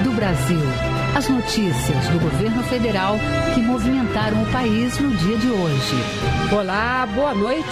do Brasil. As notícias do governo federal que movimentaram o país no dia de hoje. Olá, boa noite.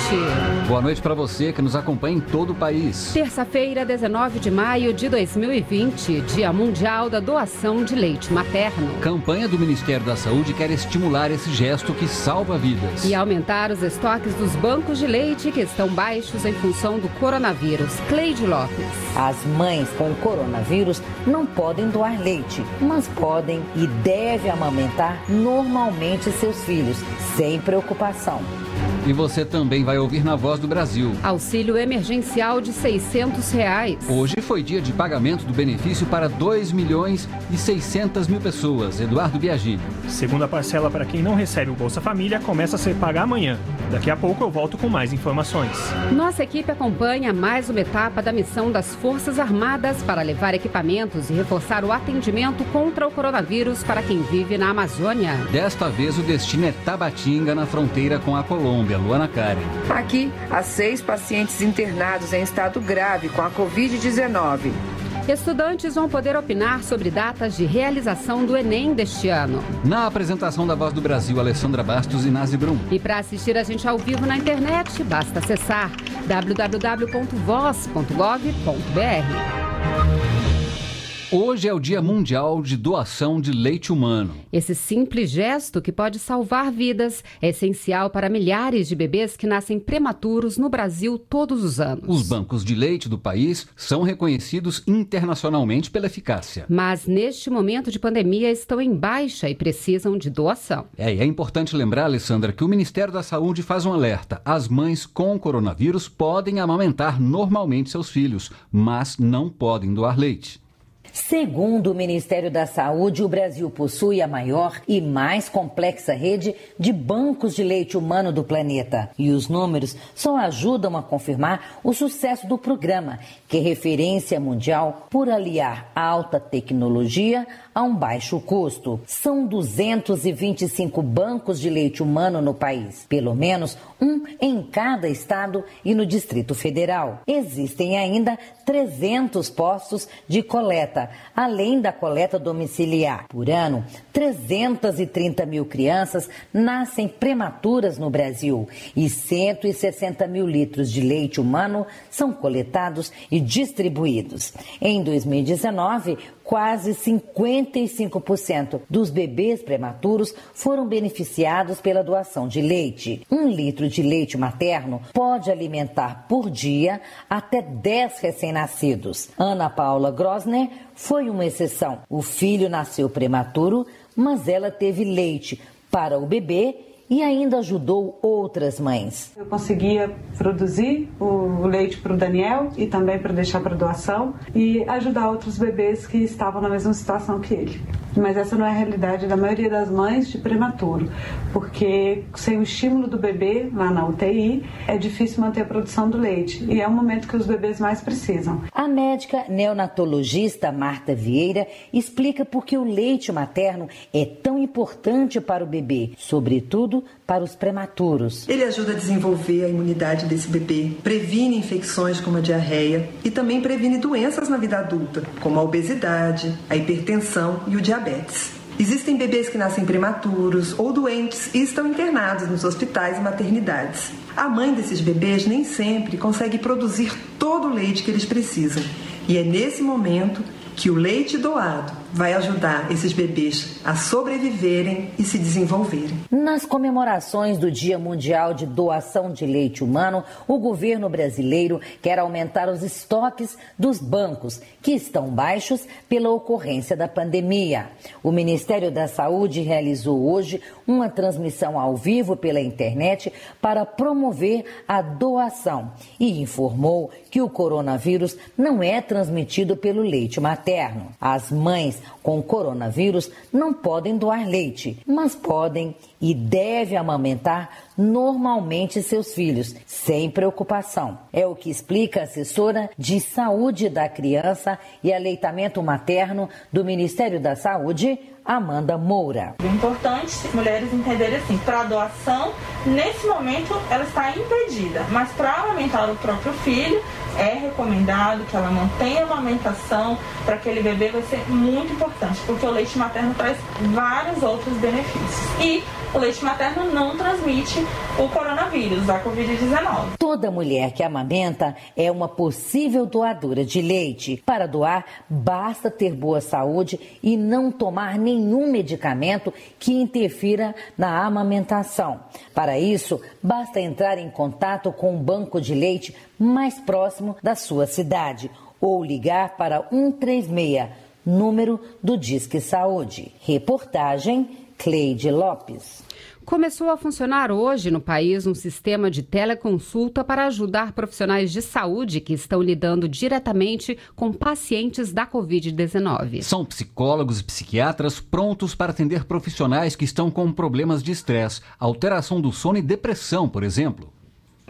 Boa noite para você que nos acompanha em todo o país. Terça-feira, 19 de maio de 2020, Dia Mundial da Doação de Leite Materno. Campanha do Ministério da Saúde quer estimular esse gesto que salva vidas. E aumentar os estoques dos bancos de leite que estão baixos em função do coronavírus. Cleide Lopes. As mães com coronavírus não podem doar leite, mas podem podem e devem amamentar normalmente seus filhos, sem preocupação. E você também vai ouvir na Voz do Brasil. Auxílio emergencial de 600 reais. Hoje foi dia de pagamento do benefício para 2 milhões e 600 mil pessoas. Eduardo Biagini. Segunda parcela para quem não recebe o Bolsa Família começa a ser paga amanhã. Daqui a pouco eu volto com mais informações. Nossa equipe acompanha mais uma etapa da missão das Forças Armadas para levar equipamentos e reforçar o atendimento contra o coronavírus para quem vive na Amazônia. Desta vez o destino é Tabatinga, na fronteira com a Colômbia. Colômbia, Luana Karen. Aqui, há seis pacientes internados em estado grave com a Covid-19. Estudantes vão poder opinar sobre datas de realização do Enem deste ano. Na apresentação da Voz do Brasil, Alessandra Bastos e Nazi Brum. E para assistir a gente ao vivo na internet, basta acessar www.voz.gov.br. Hoje é o Dia Mundial de Doação de Leite Humano. Esse simples gesto, que pode salvar vidas, é essencial para milhares de bebês que nascem prematuros no Brasil todos os anos. Os bancos de leite do país são reconhecidos internacionalmente pela eficácia. Mas neste momento de pandemia estão em baixa e precisam de doação. É, e é importante lembrar, Alessandra, que o Ministério da Saúde faz um alerta: as mães com coronavírus podem amamentar normalmente seus filhos, mas não podem doar leite. Segundo o Ministério da Saúde, o Brasil possui a maior e mais complexa rede de bancos de leite humano do planeta. E os números só ajudam a confirmar o sucesso do programa, que é referência mundial por aliar alta tecnologia a um baixo custo. São 225 bancos de leite humano no país, pelo menos um em cada estado e no Distrito Federal. Existem ainda 300 postos de coleta, além da coleta domiciliar. Por ano, 330 mil crianças nascem prematuras no Brasil e 160 mil litros de leite humano são coletados e distribuídos. Em 2019, quase 55% dos bebês prematuros foram beneficiados pela doação de leite. Um litro de leite materno pode alimentar por dia até 10 recém-nascidos. Ana Paula Grosner foi uma exceção. O filho nasceu prematuro, mas ela teve leite para o bebê e ainda ajudou outras mães. Eu conseguia produzir o leite para o Daniel e também para deixar para doação e ajudar outros bebês que estavam na mesma situação que ele. Mas essa não é a realidade da maioria das mães de prematuro, porque sem o estímulo do bebê lá na UTI é difícil manter a produção do leite e é o momento que os bebês mais precisam. A médica neonatologista Marta Vieira explica por que o leite materno é tão importante para o bebê, sobretudo para os prematuros. Ele ajuda a desenvolver a imunidade desse bebê, previne infecções como a diarreia e também previne doenças na vida adulta, como a obesidade, a hipertensão e o diabetes. Existem bebês que nascem prematuros ou doentes e estão internados nos hospitais e maternidades. A mãe desses bebês nem sempre consegue produzir todo o leite que eles precisam. E é nesse momento que o leite doado vai ajudar esses bebês a sobreviverem e se desenvolverem. Nas comemorações do Dia Mundial de Doação de Leite Humano, o governo brasileiro quer aumentar os estoques dos bancos, que estão baixos pela ocorrência da pandemia. O Ministério da Saúde realizou hoje uma transmissão ao vivo pela internet para promover a doação e informou que o coronavírus não é transmitido pelo leite materno. As mães com coronavírus não podem doar leite, mas podem e devem amamentar normalmente seus filhos, sem preocupação. É o que explica a assessora de saúde da criança e aleitamento materno do Ministério da Saúde, Amanda Moura. É importante mulheres entenderem assim, para a doação, nesse momento ela está impedida, mas para amamentar o próprio filho, é recomendado que ela mantenha a amamentação para aquele bebê vai ser muito importante, porque o leite materno traz vários outros benefícios. E o leite materno não transmite o coronavírus, a Covid-19. Toda mulher que amamenta é uma possível doadora de leite. Para doar, basta ter boa saúde e não tomar nenhum medicamento que interfira na amamentação. Para isso, basta entrar em contato com um banco de leite mais próximo da sua cidade ou ligar para 136, número do Disque Saúde. Reportagem Cleide Lopes. Começou a funcionar hoje no país um sistema de teleconsulta para ajudar profissionais de saúde que estão lidando diretamente com pacientes da Covid-19. São psicólogos e psiquiatras prontos para atender profissionais que estão com problemas de estresse, alteração do sono e depressão, por exemplo.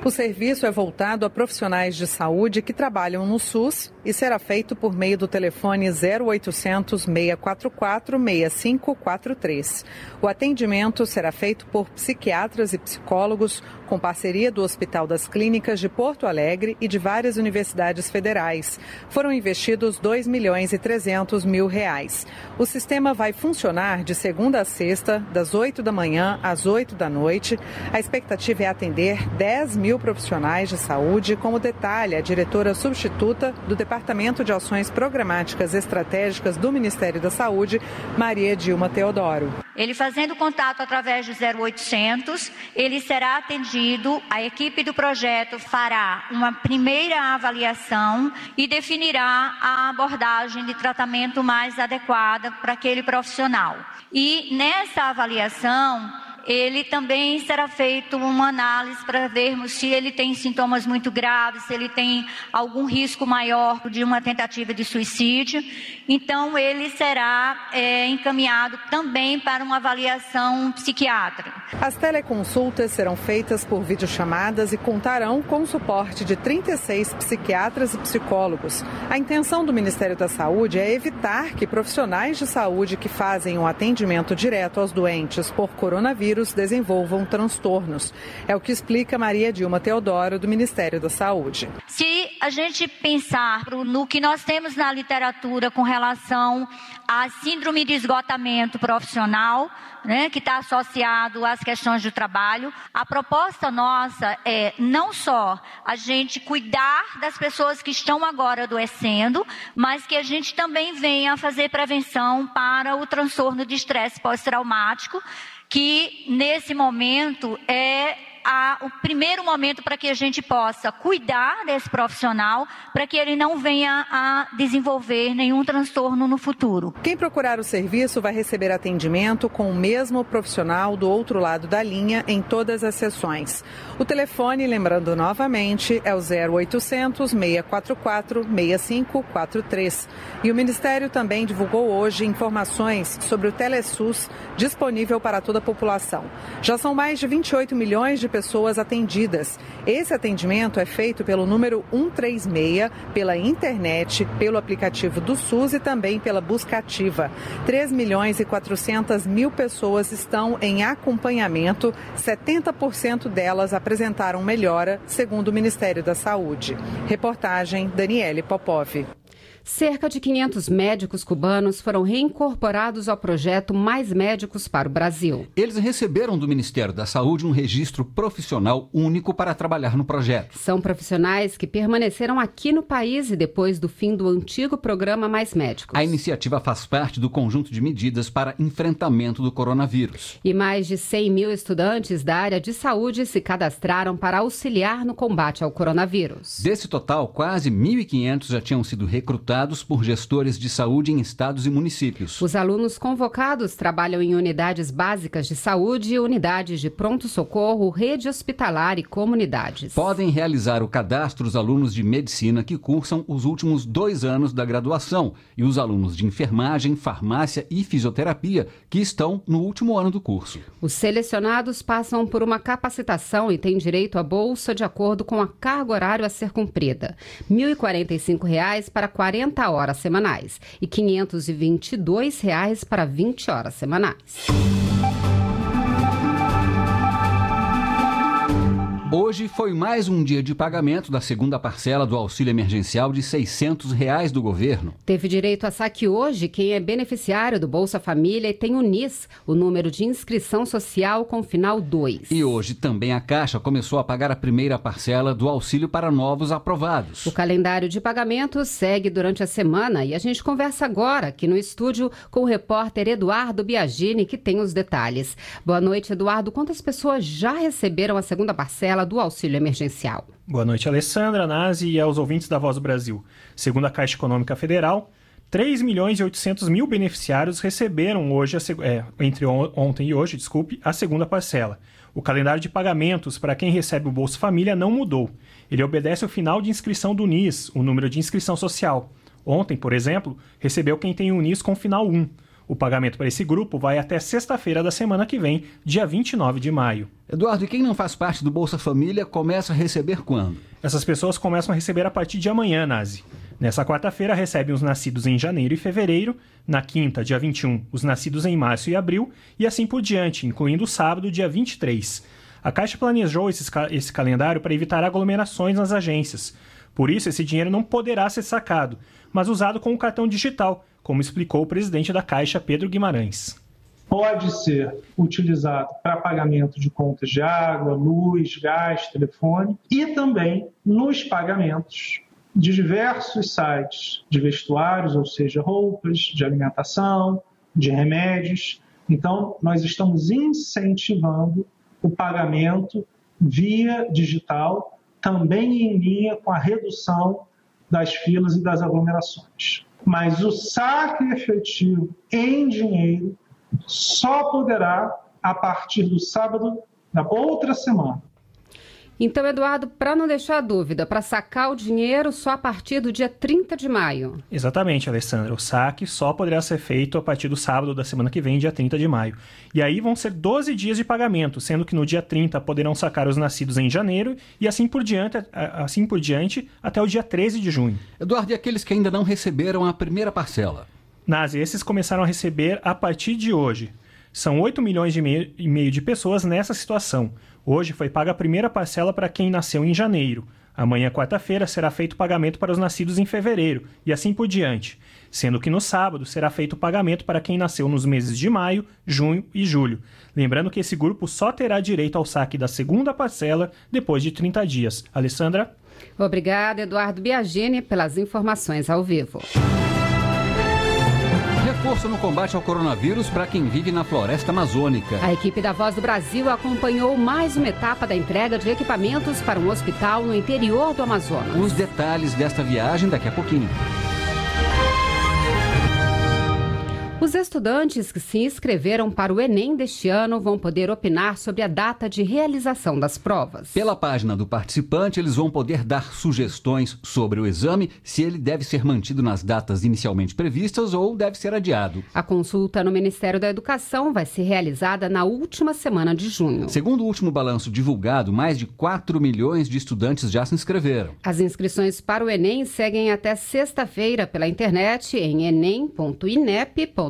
O serviço é voltado a profissionais de saúde que trabalham no SUS e será feito por meio do telefone 0800 644 6543. O atendimento será feito por psiquiatras e psicólogos com parceria do Hospital das Clínicas de Porto Alegre e de várias universidades federais. Foram investidos 2 milhões e 300 mil reais. O sistema vai funcionar de segunda a sexta, das 8 da manhã às 8 da noite. A expectativa é atender 10 mil profissionais de saúde, como detalha a diretora substituta do Departamento de Ações Programáticas Estratégicas do Ministério da Saúde, Maria Dilma Teodoro. Ele fazendo contato através do 0800, ele será atendido, a equipe do projeto fará uma primeira avaliação e definirá a abordagem de tratamento mais adequada para aquele profissional. E nessa avaliação, ele também será feito uma análise para vermos se ele tem sintomas muito graves, se ele tem algum risco maior de uma tentativa de suicídio. Então, ele será é, encaminhado também para uma avaliação psiquiátrica. As teleconsultas serão feitas por videochamadas e contarão com o suporte de 36 psiquiatras e psicólogos. A intenção do Ministério da Saúde é evitar que profissionais de saúde que fazem um atendimento direto aos doentes por coronavírus vírus desenvolvam transtornos. É o que explica Maria Dilma Teodoro, do Ministério da Saúde. Se a gente pensar no que nós temos na literatura com relação à síndrome de esgotamento profissional, né, que está associado às questões do trabalho, a proposta nossa é não só a gente cuidar das pessoas que estão agora adoecendo, mas que a gente também venha fazer prevenção para o transtorno de estresse pós-traumático que nesse momento é a, o primeiro momento para que a gente possa cuidar desse profissional, para que ele não venha a desenvolver nenhum transtorno no futuro. Quem procurar o serviço vai receber atendimento com o mesmo profissional do outro lado da linha em todas as sessões. O telefone, lembrando novamente, é o 0800 644 6543. E o Ministério também divulgou hoje informações sobre o Telesus disponível para toda a população. Já são mais de 28 milhões de pessoas atendidas. Esse atendimento é feito pelo número 136, pela internet, pelo aplicativo do SUS e também pela busca ativa. 3 milhões e 400 mil pessoas estão em acompanhamento, 70% delas apresentaram melhora, segundo o Ministério da Saúde. Reportagem Daniele Popov. Cerca de 500 médicos cubanos foram reincorporados ao projeto Mais Médicos para o Brasil. Eles receberam do Ministério da Saúde um registro profissional único para trabalhar no projeto. São profissionais que permaneceram aqui no país e depois do fim do antigo programa Mais Médicos. A iniciativa faz parte do conjunto de medidas para enfrentamento do coronavírus. E mais de 100 mil estudantes da área de saúde se cadastraram para auxiliar no combate ao coronavírus. Desse total, quase 1.500 já tinham sido recrutados por gestores de saúde em estados e municípios. Os alunos convocados trabalham em unidades básicas de saúde, unidades de pronto-socorro, rede hospitalar e comunidades. Podem realizar o cadastro os alunos de medicina que cursam os últimos dois anos da graduação e os alunos de enfermagem, farmácia e fisioterapia que estão no último ano do curso. Os selecionados passam por uma capacitação e têm direito à bolsa de acordo com a carga horária a ser cumprida. R$ 1.045 para 40 40 horas semanais e 522 reais para 20 horas semanais. Hoje foi mais um dia de pagamento da segunda parcela do auxílio emergencial de 600 reais do governo. Teve direito a saque hoje quem é beneficiário do Bolsa Família e tem o NIS, o número de inscrição social com final 2. E hoje também a Caixa começou a pagar a primeira parcela do auxílio para novos aprovados. O calendário de pagamentos segue durante a semana e a gente conversa agora aqui no estúdio com o repórter Eduardo Biagini, que tem os detalhes. Boa noite, Eduardo. Quantas pessoas já receberam a segunda parcela do auxílio emergencial? Boa noite, Alessandra, Nazi e aos ouvintes da Voz do Brasil. Segundo a Caixa Econômica Federal, 3 milhões e 800 mil beneficiários receberam hoje, a, é, entre ontem e hoje, desculpe, a segunda parcela. O calendário de pagamentos para quem recebe o Bolsa Família não mudou. Ele obedece ao final de inscrição do NIS, o número de inscrição social. Ontem, por exemplo, recebeu quem tem o NIS com final 1. O pagamento para esse grupo vai até sexta-feira da semana que vem, dia 29 de maio. Eduardo, e quem não faz parte do Bolsa Família começa a receber quando? Essas pessoas começam a receber a partir de amanhã, Nazi. Nessa quarta-feira recebem os nascidos em janeiro e fevereiro, na quinta, dia 21, os nascidos em março e abril, e assim por diante, incluindo o sábado, dia 23. A Caixa planejou esse, esse calendário para evitar aglomerações nas agências. Por isso, esse dinheiro não poderá ser sacado, mas usado com o cartão digital, como explicou o presidente da Caixa, Pedro Guimarães. Pode ser utilizado para pagamento de contas de água, luz, gás, telefone e também nos pagamentos de diversos sites de vestuários, ou seja, roupas, de alimentação, de remédios. Então, nós estamos incentivando o pagamento via digital, também em linha com a redução das filas e das aglomerações mas o saque efetivo em dinheiro só poderá a partir do sábado da outra semana. Então, Eduardo, para não deixar dúvida, para sacar o dinheiro só a partir do dia 30 de maio. Exatamente, Alessandra. O saque só poderá ser feito a partir do sábado da semana que vem, dia 30 de maio. E aí vão ser 12 dias de pagamento, sendo que no dia 30 poderão sacar os nascidos em janeiro e assim por diante, assim por diante até o dia 13 de junho. Eduardo, e aqueles que ainda não receberam a primeira parcela? Nazi, esses começaram a receber a partir de hoje. São 8 milhões e meio de pessoas nessa situação. Hoje foi paga a primeira parcela para quem nasceu em janeiro. Amanhã, quarta-feira, será feito pagamento para os nascidos em fevereiro, e assim por diante. Sendo que no sábado será feito pagamento para quem nasceu nos meses de maio, junho e julho. Lembrando que esse grupo só terá direito ao saque da segunda parcela depois de 30 dias. Alessandra? Obrigada, Eduardo Biagini, pelas informações ao vivo. Reforço no combate ao coronavírus para quem vive na floresta amazônica. A equipe da Voz do Brasil acompanhou mais uma etapa da entrega de equipamentos para um hospital no interior do Amazonas. Os detalhes desta viagem daqui a pouquinho. Os estudantes que se inscreveram para o Enem deste ano vão poder opinar sobre a data de realização das provas. Pela página do participante, eles vão poder dar sugestões sobre o exame, se ele deve ser mantido nas datas inicialmente previstas ou deve ser adiado. A consulta no Ministério da Educação vai ser realizada na última semana de junho. Segundo o último balanço divulgado, mais de 4 milhões de estudantes já se inscreveram. As inscrições para o Enem seguem até sexta-feira pela internet em enem.inep.com www.gov.br.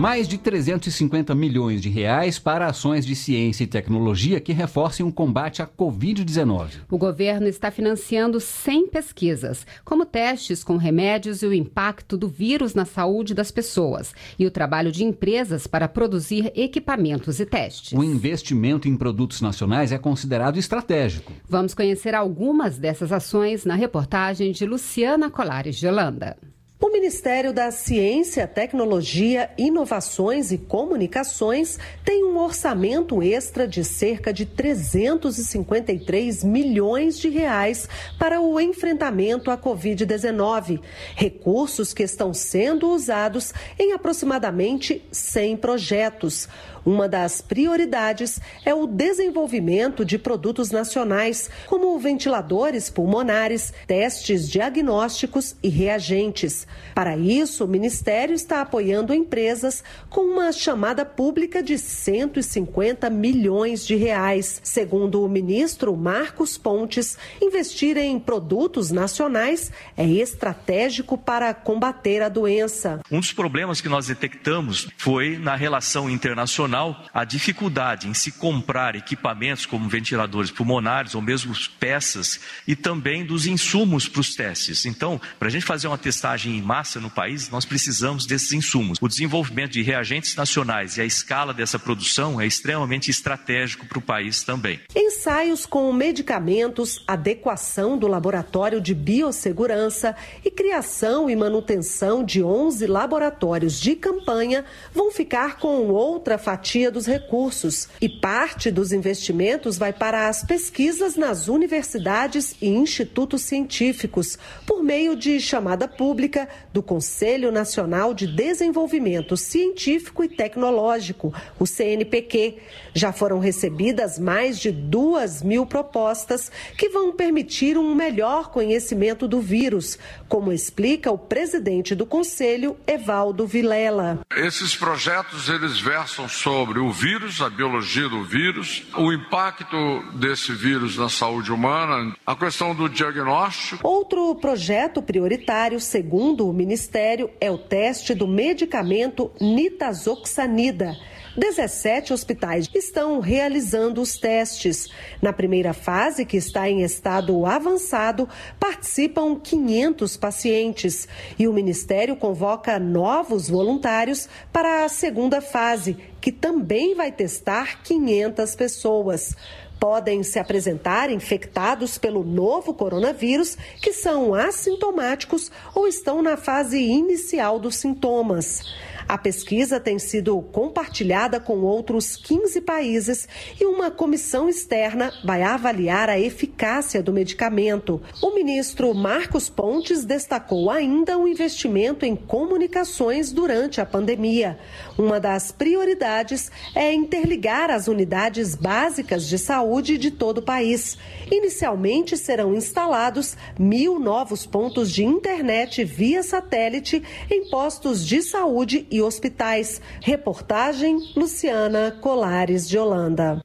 Mais de 350 milhões de reais para ações de ciência e tecnologia que reforcem o combate à Covid-19. O governo está financiando 100 pesquisas, como testes com remédios e o impacto do vírus na saúde das pessoas, e o trabalho de empresas para produzir equipamentos e testes. O investimento em produtos nacionais é considerado estratégico. Vamos conhecer algumas dessas ações na reportagem de Luciana Colares de Holanda. O Ministério da Ciência, Tecnologia, Inovações e Comunicações tem um orçamento extra de cerca de 353 milhões de reais para o enfrentamento à Covid-19, recursos que estão sendo usados em aproximadamente 100 projetos. Uma das prioridades é o desenvolvimento de produtos nacionais, como ventiladores pulmonares, testes diagnósticos e reagentes. Para isso, o Ministério está apoiando empresas com uma chamada pública de 150 milhões de reais. Segundo o ministro Marcos Pontes, investir em produtos nacionais é estratégico para combater a doença. Um dos problemas que nós detectamos foi na relação internacional adicional, a dificuldade em se comprar equipamentos como ventiladores pulmonares ou mesmo peças e também dos insumos para os testes. Então, para a gente fazer uma testagem em massa no país, nós precisamos desses insumos. O desenvolvimento de reagentes nacionais e a escala dessa produção é extremamente estratégico para o país também. Ensaios com medicamentos, adequação do laboratório de biossegurança e criação e manutenção de 11 laboratórios de campanha vão ficar com outra fatia dos recursos e parte dos investimentos vai para as pesquisas nas universidades e institutos científicos por meio de chamada pública do Conselho Nacional de Desenvolvimento Científico e Tecnológico, o CNPq. Já foram recebidas mais de duas mil propostas que vão permitir um melhor conhecimento do vírus, como explica o presidente do Conselho, Evaldo Vilela. Esses projetos eles versam sobre o vírus, a biologia do vírus, o impacto desse vírus na saúde humana, a questão do diagnóstico. Outro projeto prioritário, segundo o Ministério, é o teste do medicamento nitazoxanida 17 hospitais estão realizando os testes. Na primeira fase, que está em estado avançado, participam 500 pacientes e o Ministério convoca novos voluntários para a segunda fase, que também vai testar 500 pessoas podem se apresentar infectados pelo novo coronavírus, que são assintomáticos ou estão na fase inicial dos sintomas. A pesquisa tem sido compartilhada com outros 15 países e uma comissão externa vai avaliar a eficácia do medicamento. O ministro Marcos Pontes destacou ainda o investimento em comunicações durante a pandemia. Uma das prioridades é interligar as unidades básicas de saúde de todo o país. Inicialmente serão instalados mil novos pontos de internet via satélite em postos de saúde e hospitais. Reportagem Luciana Colares de Holanda.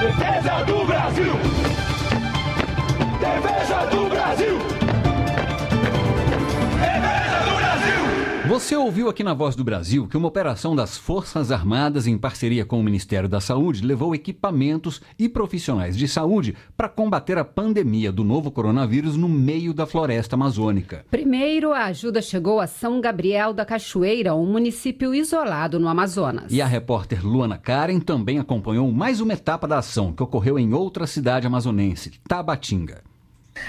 Defesa do Brasil! Defesa do Você ouviu aqui na Voz do Brasil que uma operação das Forças Armadas em parceria com o Ministério da Saúde levou equipamentos e profissionais de saúde para combater a pandemia do novo coronavírus no meio da floresta amazônica. Primeiro, a ajuda chegou a São Gabriel da Cachoeira, um município isolado no Amazonas. E a repórter Luana Karen também acompanhou mais uma etapa da ação que ocorreu em outra cidade amazonense, Tabatinga.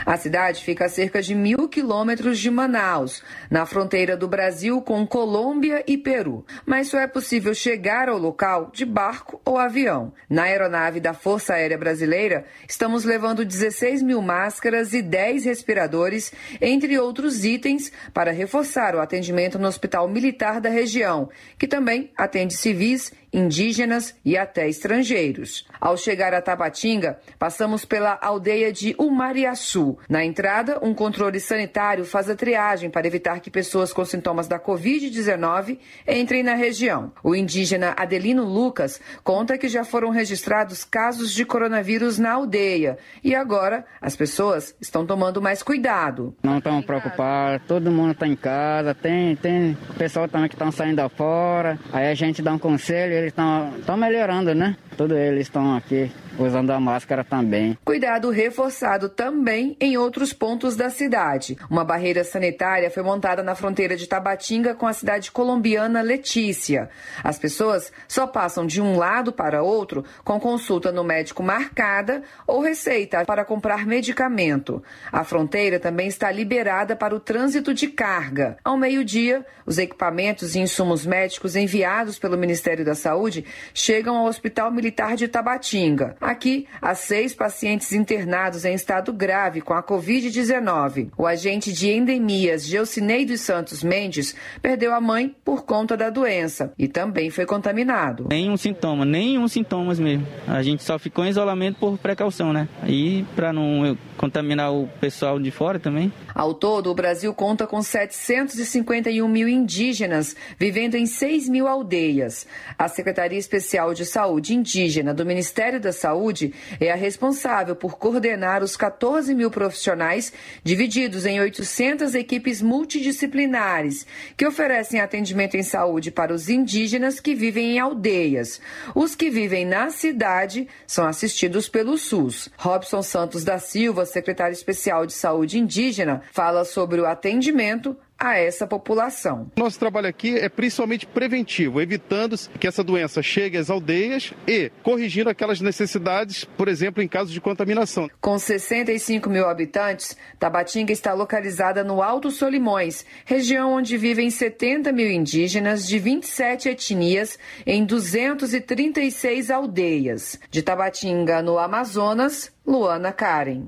A cidade fica a cerca de mil quilômetros de Manaus, na fronteira do Brasil com Colômbia e Peru. Mas só é possível chegar ao local de barco ou avião. Na aeronave da Força Aérea Brasileira, estamos levando 16 mil máscaras e 10 respiradores, entre outros itens, para reforçar o atendimento no Hospital Militar da região, que também atende civis indígenas e até estrangeiros. Ao chegar a Tabatinga, passamos pela aldeia de Umariaçu. Na entrada, um controle sanitário faz a triagem para evitar que pessoas com sintomas da Covid-19 entrem na região. O indígena Adelino Lucas conta que já foram registrados casos de coronavírus na aldeia e agora as pessoas estão tomando mais cuidado. Não estão preocupados, todo mundo está em casa, tem, tem pessoal também que estão saindo fora, aí a gente dá um conselho, eles estão melhorando, né? Todos eles estão aqui usando a máscara também. Cuidado reforçado também em outros pontos da cidade. Uma barreira sanitária foi montada na fronteira de Tabatinga com a cidade colombiana Letícia. As pessoas só passam de um lado para outro com consulta no médico marcada ou receita para comprar medicamento. A fronteira também está liberada para o trânsito de carga. Ao meio-dia, os equipamentos e insumos médicos enviados pelo Ministério da Saúde chegam ao Hospital Militar de Tabatinga. Aqui, há seis pacientes internados em estado grave com a Covid-19. O agente de endemias, Geucinei dos Santos Mendes, perdeu a mãe por conta da doença e também foi contaminado. Nenhum sintoma, nenhum sintomas mesmo. A gente só ficou em isolamento por precaução, né? E para não contaminar o pessoal de fora também. Ao todo, o Brasil conta com 751 mil indígenas vivendo em 6 mil aldeias. A Secretaria Especial de Saúde Indígena do Ministério da Saúde Saúde é a responsável por coordenar os 14 mil profissionais divididos em 800 equipes multidisciplinares que oferecem atendimento em saúde para os indígenas que vivem em aldeias. Os que vivem na cidade são assistidos pelo SUS. Robson Santos da Silva, secretário especial de saúde indígena, fala sobre o atendimento a essa população. Nosso trabalho aqui é principalmente preventivo, evitando que essa doença chegue às aldeias e corrigindo aquelas necessidades, por exemplo, em caso de contaminação. Com 65 mil habitantes, Tabatinga está localizada no Alto Solimões, região onde vivem 70 mil indígenas de 27 etnias em 236 aldeias. De Tabatinga, no Amazonas, Luana Karen.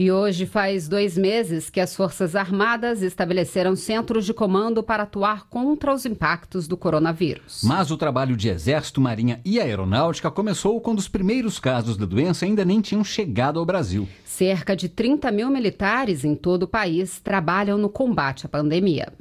E hoje faz dois meses que as Forças Armadas estabeleceram centros de comando para atuar contra os impactos do coronavírus. Mas o trabalho de Exército, Marinha e Aeronáutica começou quando os primeiros casos da doença ainda nem tinham chegado ao Brasil. Cerca de 30 mil militares em todo o país trabalham no combate à pandemia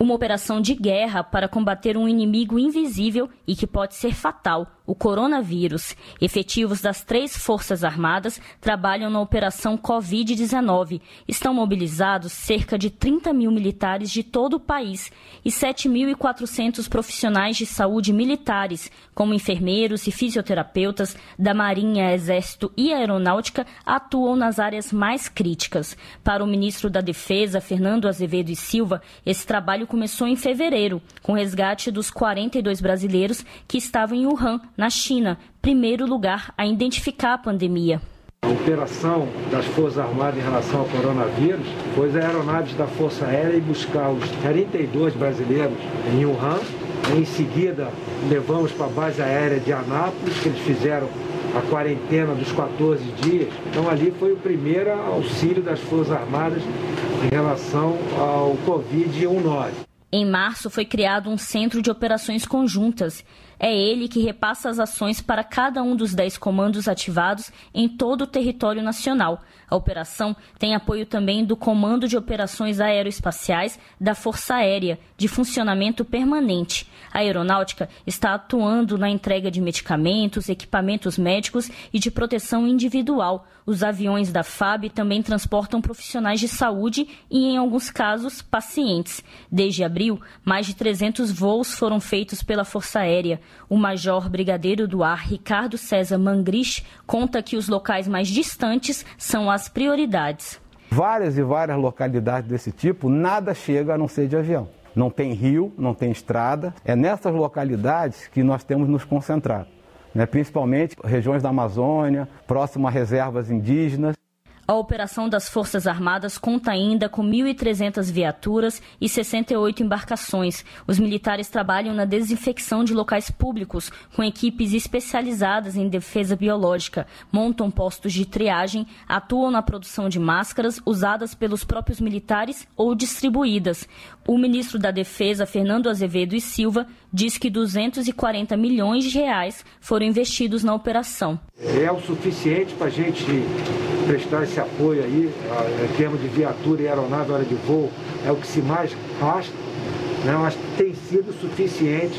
uma operação de guerra para combater um inimigo invisível e que pode ser fatal, o coronavírus. Efetivos das três Forças Armadas trabalham na Operação Covid-19. Estão mobilizados cerca de 30 mil militares de todo o país e 7.400 profissionais de saúde militares, como enfermeiros e fisioterapeutas da Marinha, Exército e Aeronáutica, atuam nas áreas mais críticas. Para o ministro da Defesa, Fernando Azevedo e Silva, esse trabalho começou em fevereiro, com resgate dos 42 brasileiros que estavam em Wuhan, na China, primeiro lugar a identificar a pandemia. A operação das Forças Armadas em relação ao coronavírus foi as aeronaves da Força Aérea e buscar os 32 brasileiros em Wuhan. Em seguida, levamos para a base aérea de Anápolis, que eles fizeram a quarentena dos 14 dias. Então, ali foi o primeiro auxílio das Forças Armadas em relação ao Covid-19. Em março, foi criado um centro de operações conjuntas. É ele que repassa as ações para cada um dos 10 comandos ativados em todo o território nacional. A operação tem apoio também do Comando de Operações Aeroespaciais da Força Aérea, de funcionamento permanente. A aeronáutica está atuando na entrega de medicamentos, equipamentos médicos e de proteção individual. Os aviões da FAB também transportam profissionais de saúde e, em alguns casos, pacientes. Desde abril, mais de 300 voos foram feitos pela Força Aérea. O major brigadeiro do ar Ricardo César Mangrich conta que os locais mais distantes são as prioridades. Várias e várias localidades desse tipo, nada chega a não ser de avião. Não tem rio, não tem estrada. É nessas localidades que nós temos nos concentrado, né? principalmente regiões da Amazônia, próximo a reservas indígenas. A operação das Forças Armadas conta ainda com 1.300 viaturas e 68 embarcações. Os militares trabalham na desinfecção de locais públicos, com equipes especializadas em defesa biológica, montam postos de triagem, atuam na produção de máscaras usadas pelos próprios militares ou distribuídas. O ministro da Defesa, Fernando Azevedo e Silva, diz que 240 milhões de reais foram investidos na operação. É o suficiente para a gente prestar esse apoio aí, em termos de viatura e aeronave na hora de voo, é o que se mais gasta, né? mas tem sido suficiente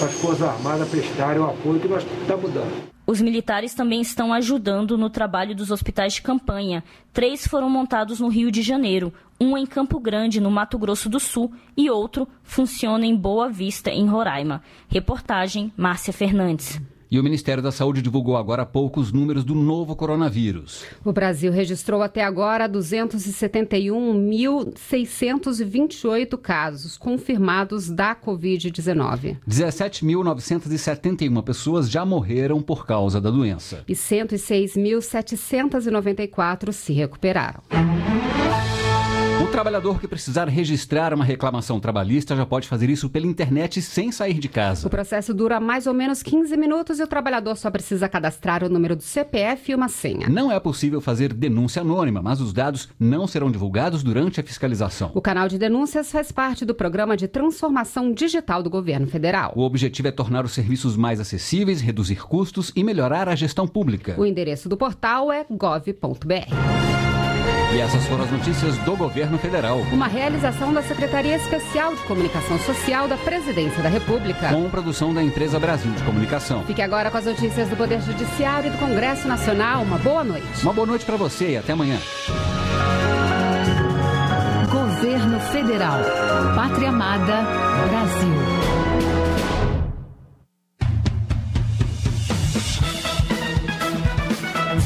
para as Forças Armadas prestarem o apoio que nós estamos dando. Os militares também estão ajudando no trabalho dos hospitais de campanha. Três foram montados no Rio de Janeiro, um em Campo Grande, no Mato Grosso do Sul, e outro funciona em Boa Vista, em Roraima. Reportagem Márcia Fernandes. E o Ministério da Saúde divulgou agora há pouco os números do novo coronavírus. O Brasil registrou até agora 271.628 casos confirmados da Covid-19. 17.971 pessoas já morreram por causa da doença. E 106.794 se recuperaram. O trabalhador que precisar registrar uma reclamação trabalhista já pode fazer isso pela internet sem sair de casa. O processo dura mais ou menos 15 minutos e o trabalhador só precisa cadastrar o número do CPF e uma senha. Não é possível fazer denúncia anônima, mas os dados não serão divulgados durante a fiscalização. O canal de denúncias faz parte do programa de transformação digital do governo federal. O objetivo é tornar os serviços mais acessíveis, reduzir custos e melhorar a gestão pública. O endereço do portal é gov.br. E essas foram as notícias do governo federal. Uma realização da Secretaria Especial de Comunicação Social da Presidência da República. Com produção da Empresa Brasil de Comunicação. Fique agora com as notícias do Poder Judiciário e do Congresso Nacional. Uma boa noite. Uma boa noite para você e até amanhã. Governo Federal. Pátria Amada. Brasil.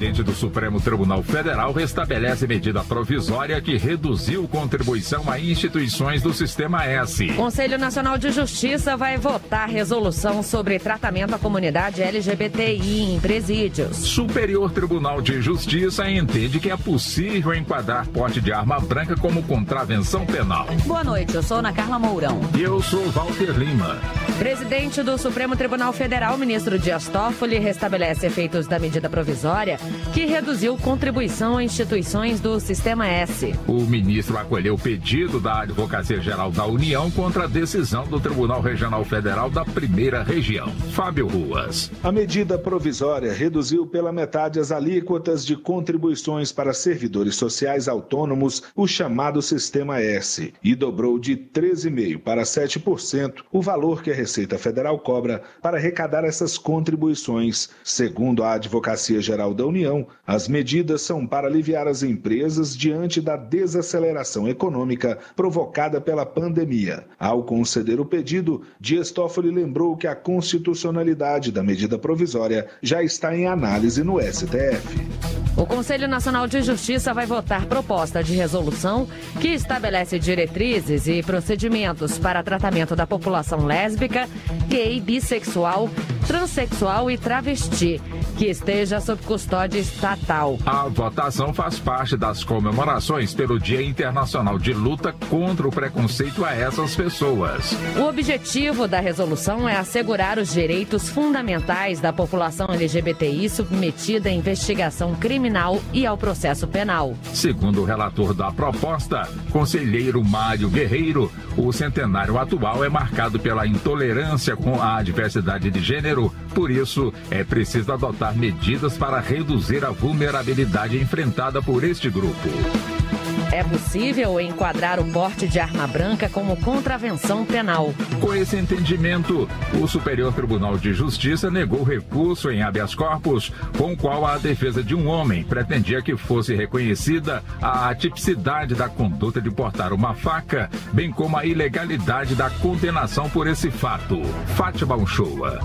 presidente do Supremo Tribunal Federal restabelece medida provisória que reduziu contribuição a instituições do Sistema S. Conselho Nacional de Justiça vai votar resolução sobre tratamento à comunidade LGBTI em presídios. Superior Tribunal de Justiça entende que é possível enquadrar porte de arma branca como contravenção penal. Boa noite, eu sou Ana Carla Mourão. E eu sou Walter Lima. Presidente do Supremo Tribunal Federal, ministro Dias Toffoli, restabelece efeitos da medida provisória que reduziu contribuição a instituições do Sistema S. O ministro acolheu o pedido da Advocacia Geral da União contra a decisão do Tribunal Regional Federal da Primeira Região. Fábio Ruas. A medida provisória reduziu pela metade as alíquotas de contribuições para servidores sociais autônomos, o chamado Sistema S, e dobrou de 13,5% para 7% o valor que a Receita Federal cobra para arrecadar essas contribuições. Segundo a Advocacia Geral da União, as medidas são para aliviar as empresas diante da desaceleração econômica provocada pela pandemia. Ao conceder o pedido, Dias Toffoli lembrou que a constitucionalidade da medida provisória já está em análise no STF. O Conselho Nacional de Justiça vai votar proposta de resolução que estabelece diretrizes e procedimentos para tratamento da população lésbica, gay, bissexual, transexual e travesti que esteja sob custódia estatal. A votação faz parte das comemorações pelo Dia Internacional de Luta contra o Preconceito a essas pessoas. O objetivo da resolução é assegurar os direitos fundamentais da população LGBTI submetida à investigação criminal e ao processo penal. Segundo o relator da proposta, conselheiro Mário Guerreiro, o centenário atual é marcado pela intolerância com a diversidade de gênero, por isso é preciso adotar medidas para reduzir a vulnerabilidade enfrentada por este grupo. É possível enquadrar o porte de arma branca como contravenção penal. Com esse entendimento, o Superior Tribunal de Justiça negou recurso em habeas corpus, com o qual a defesa de um homem pretendia que fosse reconhecida a atipicidade da conduta de portar uma faca, bem como a ilegalidade da condenação por esse fato. Fátima Uchoa.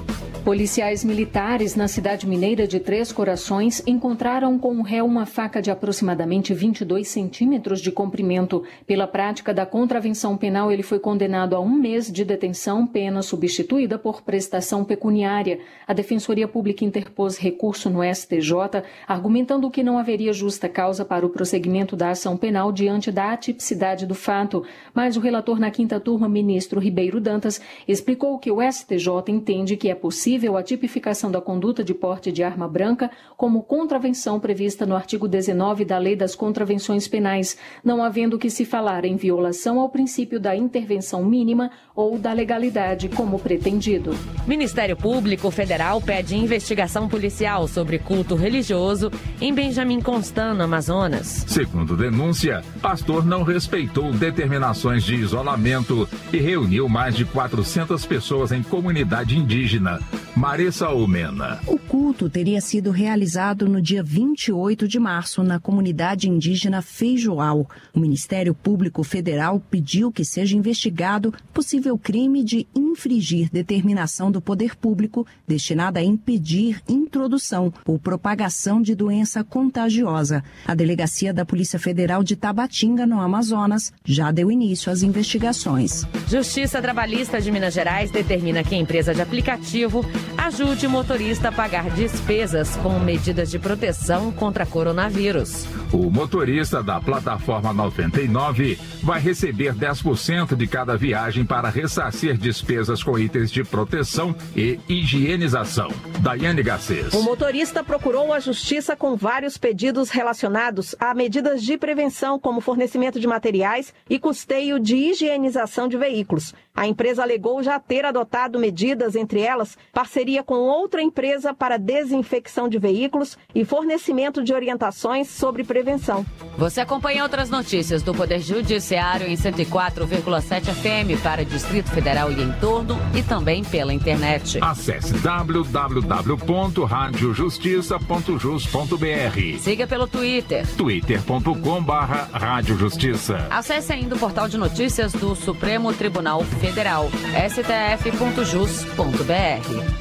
Policiais militares na cidade mineira de Três Corações encontraram com o réu uma faca de aproximadamente 22 centímetros de comprimento. Pela prática da contravenção penal, ele foi condenado a um mês de detenção, pena substituída por prestação pecuniária. A Defensoria Pública interpôs recurso no STJ, argumentando que não haveria justa causa para o prosseguimento da ação penal diante da atipicidade do fato. Mas o relator na quinta turma, ministro Ribeiro Dantas, explicou que o STJ entende que é possível possível a tipificação da conduta de porte de arma branca como contravenção prevista no artigo 19 da Lei das Contravenções Penais, não havendo que se falar em violação ao princípio da intervenção mínima ou da legalidade como pretendido. Ministério Público Federal pede investigação policial sobre culto religioso em Benjamin Constant, no Amazonas. Segundo denúncia, pastor não respeitou determinações de isolamento e reuniu mais de 400 pessoas em comunidade indígena. Marissa Almena. O culto teria sido realizado no dia 28 de março na comunidade indígena Feijoal. O Ministério Público Federal pediu que seja investigado possível crime de infringir determinação do poder público destinada a impedir introdução ou propagação de doença contagiosa. A delegacia da Polícia Federal de Tabatinga, no Amazonas, já deu início às investigações. Justiça Trabalhista de Minas Gerais determina que a empresa de aplicativo Ajude motorista a pagar despesas com medidas de proteção contra coronavírus. O motorista da plataforma 99 vai receber 10% de cada viagem para ressarcir despesas com itens de proteção e higienização. Daiane Garcês. O motorista procurou a justiça com vários pedidos relacionados a medidas de prevenção, como fornecimento de materiais e custeio de higienização de veículos. A empresa alegou já ter adotado medidas, entre elas, parceria com outra empresa para desinfecção de veículos e fornecimento de orientações sobre prevenção. Você acompanha outras notícias do Poder Judiciário em 104,7 FM para Distrito Federal e em torno e também pela internet. Acesse www.radiojustiça.jus.br. Siga pelo Twitter. twitter.com/barra Rádio Justiça. Acesse ainda o portal de notícias do Supremo Tribunal Federal, stf.jus.br.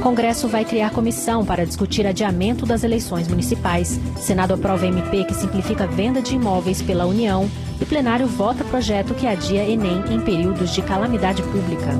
Congresso vai criar comissão para discutir adiamento das eleições municipais. Senado aprova MP que simplifica a venda de imóveis pela União. E plenário vota projeto que adia Enem em períodos de calamidade pública.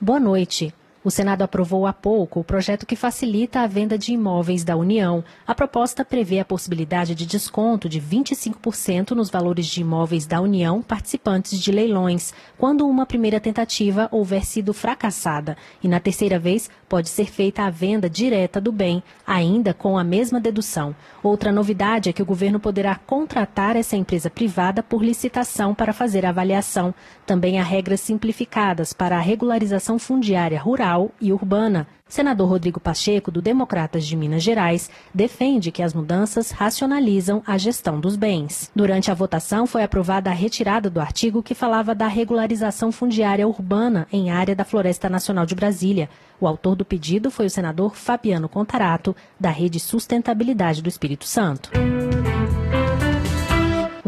Boa noite. O Senado aprovou há pouco o projeto que facilita a venda de imóveis da União. A proposta prevê a possibilidade de desconto de 25% nos valores de imóveis da União participantes de leilões, quando uma primeira tentativa houver sido fracassada, e na terceira vez pode ser feita a venda direta do bem, ainda com a mesma dedução. Outra novidade é que o governo poderá contratar essa empresa privada por licitação para fazer a avaliação. Também há regras simplificadas para a regularização fundiária rural e urbana. Senador Rodrigo Pacheco, do Democratas de Minas Gerais, defende que as mudanças racionalizam a gestão dos bens. Durante a votação, foi aprovada a retirada do artigo que falava da regularização fundiária urbana em área da Floresta Nacional de Brasília. O autor do pedido foi o senador Fabiano Contarato, da Rede Sustentabilidade do Espírito Santo.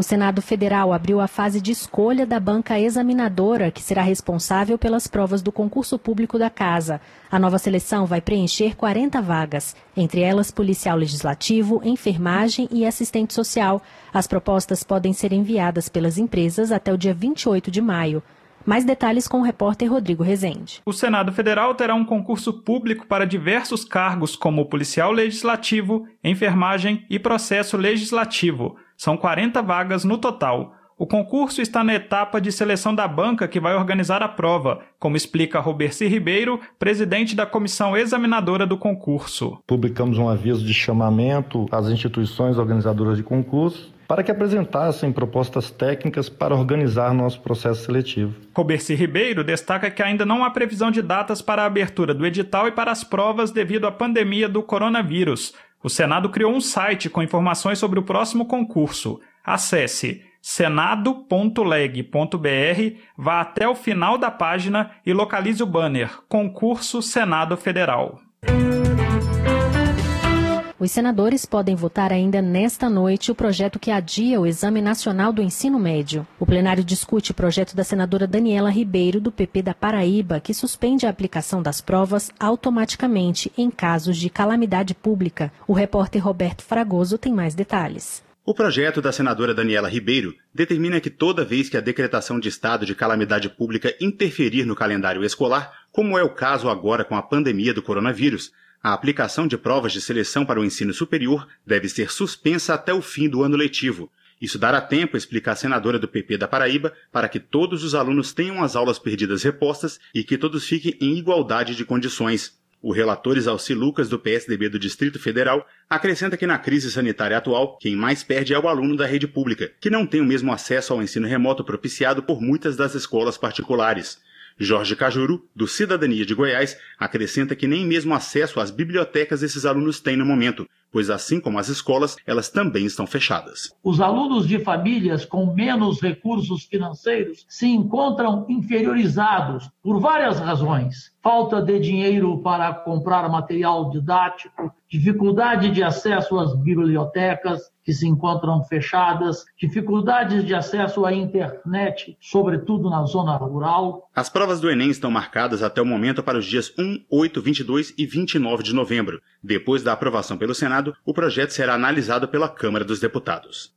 O Senado Federal abriu a fase de escolha da banca examinadora, que será responsável pelas provas do concurso público da Casa. A nova seleção vai preencher 40 vagas, entre elas policial legislativo, enfermagem e assistente social. As propostas podem ser enviadas pelas empresas até o dia 28 de maio. Mais detalhes com o repórter Rodrigo Rezende. O Senado Federal terá um concurso público para diversos cargos, como policial legislativo, enfermagem e processo legislativo. São 40 vagas no total. O concurso está na etapa de seleção da banca que vai organizar a prova, como explica Roberci Ribeiro, presidente da comissão examinadora do concurso. Publicamos um aviso de chamamento às instituições organizadoras de concurso para que apresentassem propostas técnicas para organizar nosso processo seletivo. Roberci Ribeiro destaca que ainda não há previsão de datas para a abertura do edital e para as provas devido à pandemia do coronavírus. O Senado criou um site com informações sobre o próximo concurso. Acesse senado.leg.br, vá até o final da página e localize o banner Concurso Senado Federal. Os senadores podem votar ainda nesta noite o projeto que adia o Exame Nacional do Ensino Médio. O plenário discute o projeto da senadora Daniela Ribeiro, do PP da Paraíba, que suspende a aplicação das provas automaticamente em casos de calamidade pública. O repórter Roberto Fragoso tem mais detalhes. O projeto da senadora Daniela Ribeiro determina que toda vez que a decretação de estado de calamidade pública interferir no calendário escolar, como é o caso agora com a pandemia do coronavírus, a aplicação de provas de seleção para o ensino superior deve ser suspensa até o fim do ano letivo. Isso dará tempo, explica a senadora do PP da Paraíba, para que todos os alunos tenham as aulas perdidas repostas e que todos fiquem em igualdade de condições. O relator Isalci Lucas, do PSDB do Distrito Federal, acrescenta que na crise sanitária atual, quem mais perde é o aluno da rede pública, que não tem o mesmo acesso ao ensino remoto propiciado por muitas das escolas particulares. Jorge Cajuru, do Cidadania de Goiás, acrescenta que nem mesmo acesso às bibliotecas esses alunos têm no momento, pois assim como as escolas, elas também estão fechadas. Os alunos de famílias com menos recursos financeiros se encontram inferiorizados por várias razões. Falta de dinheiro para comprar material didático, dificuldade de acesso às bibliotecas, que se encontram fechadas, dificuldades de acesso à internet, sobretudo na zona rural. As provas do Enem estão marcadas até o momento para os dias 1, 8, 22 e 29 de novembro. Depois da aprovação pelo Senado, o projeto será analisado pela Câmara dos Deputados.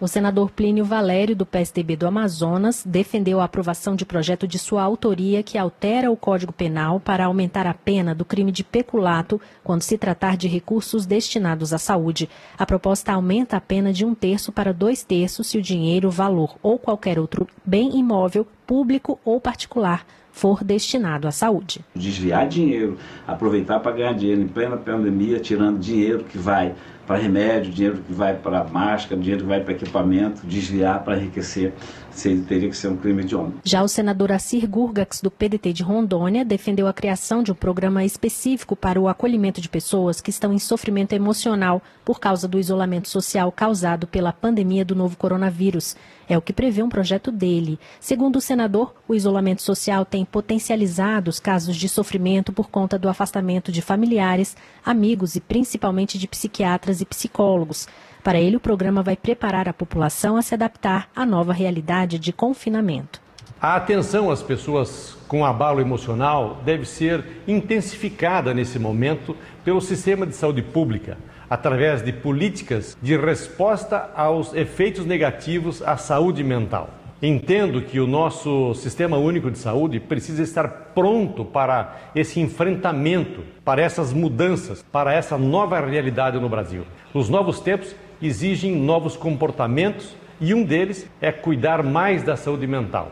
O senador Plínio Valério, do PSDB do Amazonas, defendeu a aprovação de projeto de sua autoria que altera o Código Penal para aumentar a pena do crime de peculato quando se tratar de recursos destinados à saúde. A proposta aumenta a pena de um terço para dois terços se o dinheiro, valor ou qualquer outro bem imóvel, público ou particular, for destinado à saúde. Desviar dinheiro, aproveitar para ganhar dinheiro em plena pandemia, tirando dinheiro que vai para remédio, dinheiro que vai para máscara, dinheiro que vai para equipamento, desviar para enriquecer, seria, teria que ser um crime homem. Já o senador Assir Gurgax, do PDT de Rondônia, defendeu a criação de um programa específico para o acolhimento de pessoas que estão em sofrimento emocional por causa do isolamento social causado pela pandemia do novo coronavírus. É o que prevê um projeto dele. Segundo o senador, o isolamento social tem potencializado os casos de sofrimento por conta do afastamento de familiares, amigos e principalmente de psiquiatras e psicólogos. Para ele, o programa vai preparar a população a se adaptar à nova realidade de confinamento. A atenção às pessoas com abalo emocional deve ser intensificada nesse momento pelo sistema de saúde pública através de políticas de resposta aos efeitos negativos à saúde mental. Entendo que o nosso Sistema Único de Saúde precisa estar pronto para esse enfrentamento, para essas mudanças, para essa nova realidade no Brasil. Os novos tempos exigem novos comportamentos e um deles é cuidar mais da saúde mental.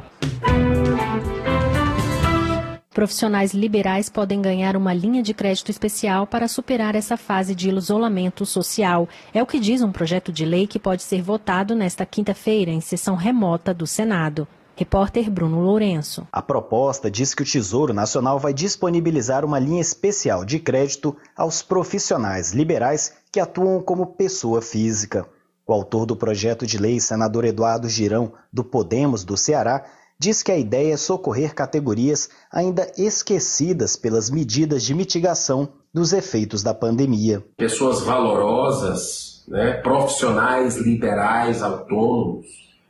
Profissionais liberais podem ganhar uma linha de crédito especial para superar essa fase de isolamento social. É o que diz um projeto de lei que pode ser votado nesta quinta-feira em sessão remota do Senado. Repórter Bruno Lourenço. A proposta diz que o Tesouro Nacional vai disponibilizar uma linha especial de crédito aos profissionais liberais que atuam como pessoa física. O autor do projeto de lei, senador Eduardo Girão, do Podemos do Ceará, diz que a ideia é socorrer categorias ainda esquecidas pelas medidas de mitigação dos efeitos da pandemia. Pessoas valorosas, né, profissionais liberais, autônomos,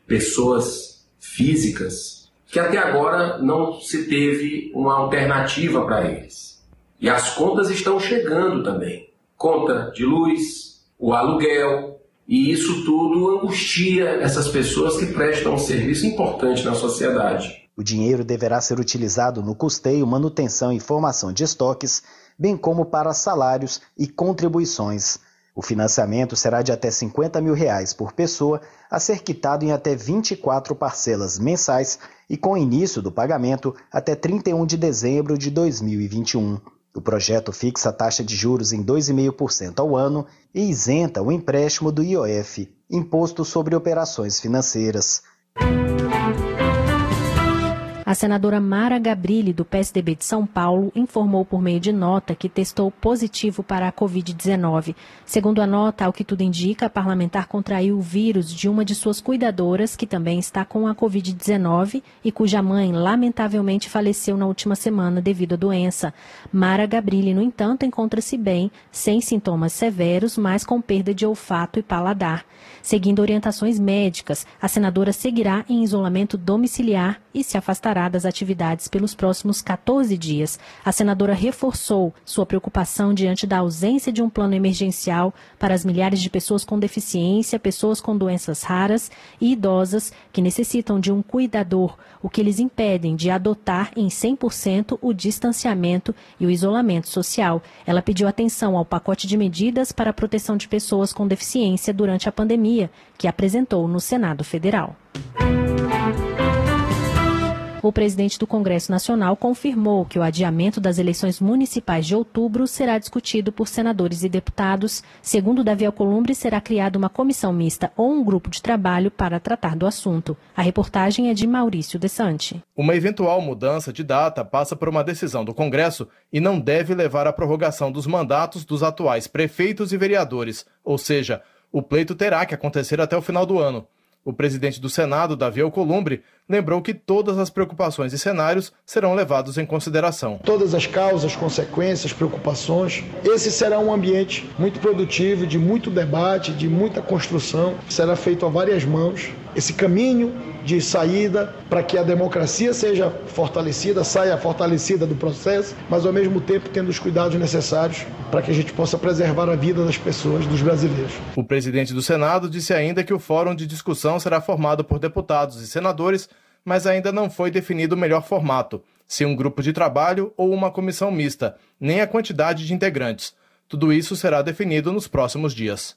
pessoas físicas, que até agora não se teve uma alternativa para eles. E as contas estão chegando também. Conta de luz, o aluguel, e isso tudo angustia essas pessoas que prestam um serviço importante na sociedade. O dinheiro deverá ser utilizado no custeio, manutenção e formação de estoques, bem como para salários e contribuições. O financiamento será de até 50 mil reais por pessoa, a ser quitado em até 24 parcelas mensais e com início do pagamento até 31 de dezembro de 2021. O projeto fixa a taxa de juros em 2,5% ao ano e isenta o empréstimo do IOF, Imposto sobre Operações Financeiras. A senadora Mara Gabrilli, do PSDB de São Paulo, informou por meio de nota que testou positivo para a Covid-19. Segundo a nota, ao que tudo indica, a parlamentar contraiu o vírus de uma de suas cuidadoras, que também está com a Covid-19 e cuja mãe, lamentavelmente, faleceu na última semana devido à doença. Mara Gabrilli, no entanto, encontra-se bem, sem sintomas severos, mas com perda de olfato e paladar. Seguindo orientações médicas, a senadora seguirá em isolamento domiciliar e se afastará das atividades pelos próximos 14 dias. A senadora reforçou sua preocupação diante da ausência de um plano emergencial para as milhares de pessoas com deficiência, pessoas com doenças raras e idosas que necessitam de um cuidador, o que lhes impedem de adotar em 100% o distanciamento e o isolamento social. Ela pediu atenção ao pacote de medidas para a proteção de pessoas com deficiência durante a pandemia, que apresentou no Senado Federal. O presidente do Congresso Nacional confirmou que o adiamento das eleições municipais de outubro será discutido por senadores e deputados. Segundo Davi Alcolumbre, será criada uma comissão mista ou um grupo de trabalho para tratar do assunto. A reportagem é de Maurício Desante. Uma eventual mudança de data passa por uma decisão do Congresso e não deve levar à prorrogação dos mandatos dos atuais prefeitos e vereadores, ou seja, o pleito terá que acontecer até o final do ano. O presidente do Senado, Davi Alcolumbre, lembrou que todas as preocupações e cenários serão levados em consideração. Todas as causas, consequências, preocupações. Esse será um ambiente muito produtivo, de muito debate, de muita construção. Será feito a várias mãos. Esse caminho de saída para que a democracia seja fortalecida, saia fortalecida do processo, mas ao mesmo tempo tendo os cuidados necessários para que a gente possa preservar a vida das pessoas, dos brasileiros. O presidente do Senado disse ainda que o fórum de discussão será formado por deputados e senadores, mas ainda não foi definido o melhor formato, se um grupo de trabalho ou uma comissão mista, nem a quantidade de integrantes. Tudo isso será definido nos próximos dias.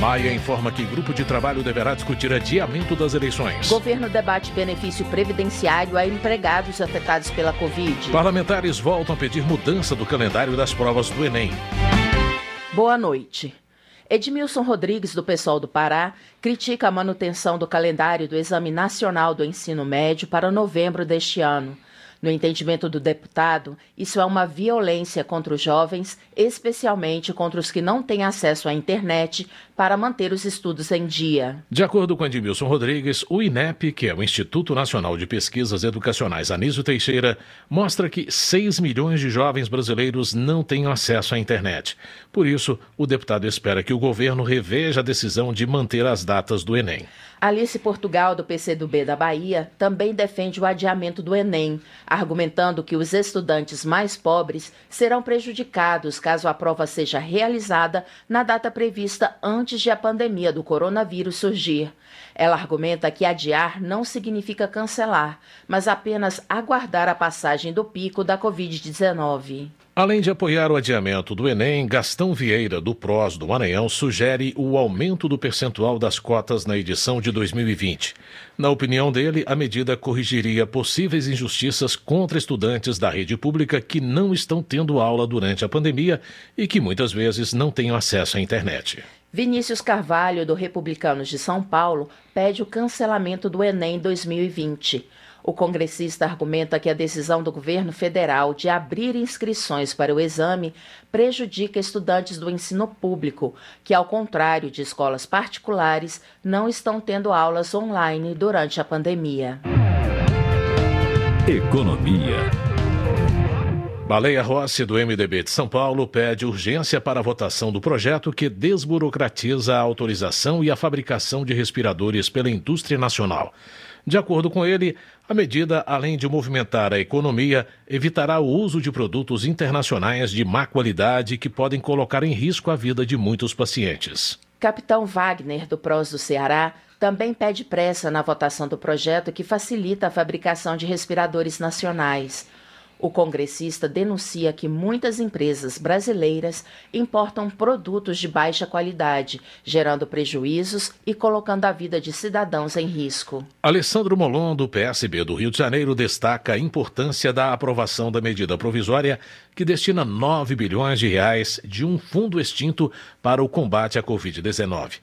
Maia informa que grupo de trabalho deverá discutir adiamento das eleições. Governo debate benefício previdenciário a empregados afetados pela Covid. Parlamentares voltam a pedir mudança do calendário das provas do Enem. Boa noite. Edmilson Rodrigues, do Pessoal do Pará, critica a manutenção do calendário do Exame Nacional do Ensino Médio para novembro deste ano. No entendimento do deputado, isso é uma violência contra os jovens, especialmente contra os que não têm acesso à internet para manter os estudos em dia. De acordo com Edmilson Rodrigues, o INEP, que é o Instituto Nacional de Pesquisas Educacionais Anísio Teixeira, mostra que 6 milhões de jovens brasileiros não têm acesso à internet. Por isso, o deputado espera que o governo reveja a decisão de manter as datas do Enem. Alice Portugal, do PCdoB da Bahia, também defende o adiamento do Enem, argumentando que os estudantes mais pobres serão prejudicados caso a prova seja realizada na data prevista antes de a pandemia do coronavírus surgir. Ela argumenta que adiar não significa cancelar, mas apenas aguardar a passagem do pico da Covid-19. Além de apoiar o adiamento do Enem, Gastão Vieira, do PROS do Maranhão, sugere o aumento do percentual das cotas na edição de 2020. Na opinião dele, a medida corrigiria possíveis injustiças contra estudantes da rede pública que não estão tendo aula durante a pandemia e que muitas vezes não têm acesso à internet. Vinícius Carvalho, do Republicanos de São Paulo, pede o cancelamento do Enem 2020. O congressista argumenta que a decisão do governo federal de abrir inscrições para o exame prejudica estudantes do ensino público, que, ao contrário de escolas particulares, não estão tendo aulas online durante a pandemia. Economia. Baleia Rossi, do MDB de São Paulo, pede urgência para a votação do projeto que desburocratiza a autorização e a fabricação de respiradores pela indústria nacional. De acordo com ele, a medida, além de movimentar a economia, evitará o uso de produtos internacionais de má qualidade que podem colocar em risco a vida de muitos pacientes. Capitão Wagner, do PROS do Ceará, também pede pressa na votação do projeto que facilita a fabricação de respiradores nacionais. O congressista denuncia que muitas empresas brasileiras importam produtos de baixa qualidade, gerando prejuízos e colocando a vida de cidadãos em risco. Alessandro Molon, do PSB do Rio de Janeiro, destaca a importância da aprovação da medida provisória que destina 9 bilhões de reais de um fundo extinto para o combate à Covid-19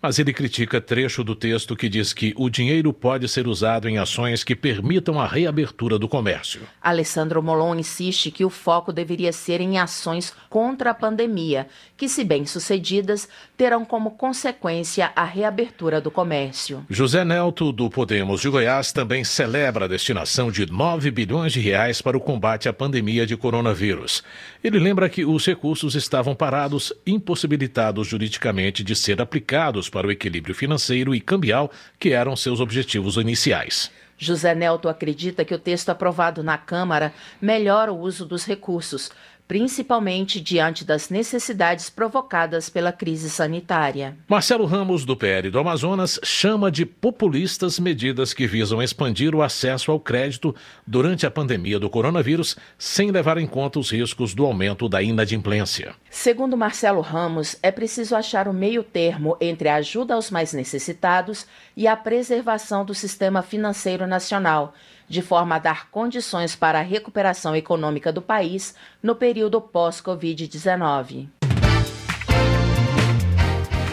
mas ele critica trecho do texto que diz que o dinheiro pode ser usado em ações que permitam a reabertura do comércio. Alessandro Molon insiste que o foco deveria ser em ações contra a pandemia, que, se bem-sucedidas, terão como consequência a reabertura do comércio. José Nelto, do Podemos de Goiás, também celebra a destinação de 9 bilhões de reais para o combate à pandemia de coronavírus. Ele lembra que os recursos estavam parados, impossibilitados juridicamente de ser aplicados para o equilíbrio financeiro e cambial, que eram seus objetivos iniciais. José Nelto acredita que o texto aprovado na Câmara melhora o uso dos recursos, principalmente diante das necessidades provocadas pela crise sanitária. Marcelo Ramos, do PL do Amazonas, chama de populistas medidas que visam expandir o acesso ao crédito durante a pandemia do coronavírus, sem levar em conta os riscos do aumento da inadimplência. Segundo Marcelo Ramos, é preciso achar o meio termo entre a ajuda aos mais necessitados e a preservação do sistema financeiro nacional de forma a dar condições para a recuperação econômica do país no período pós-Covid-19.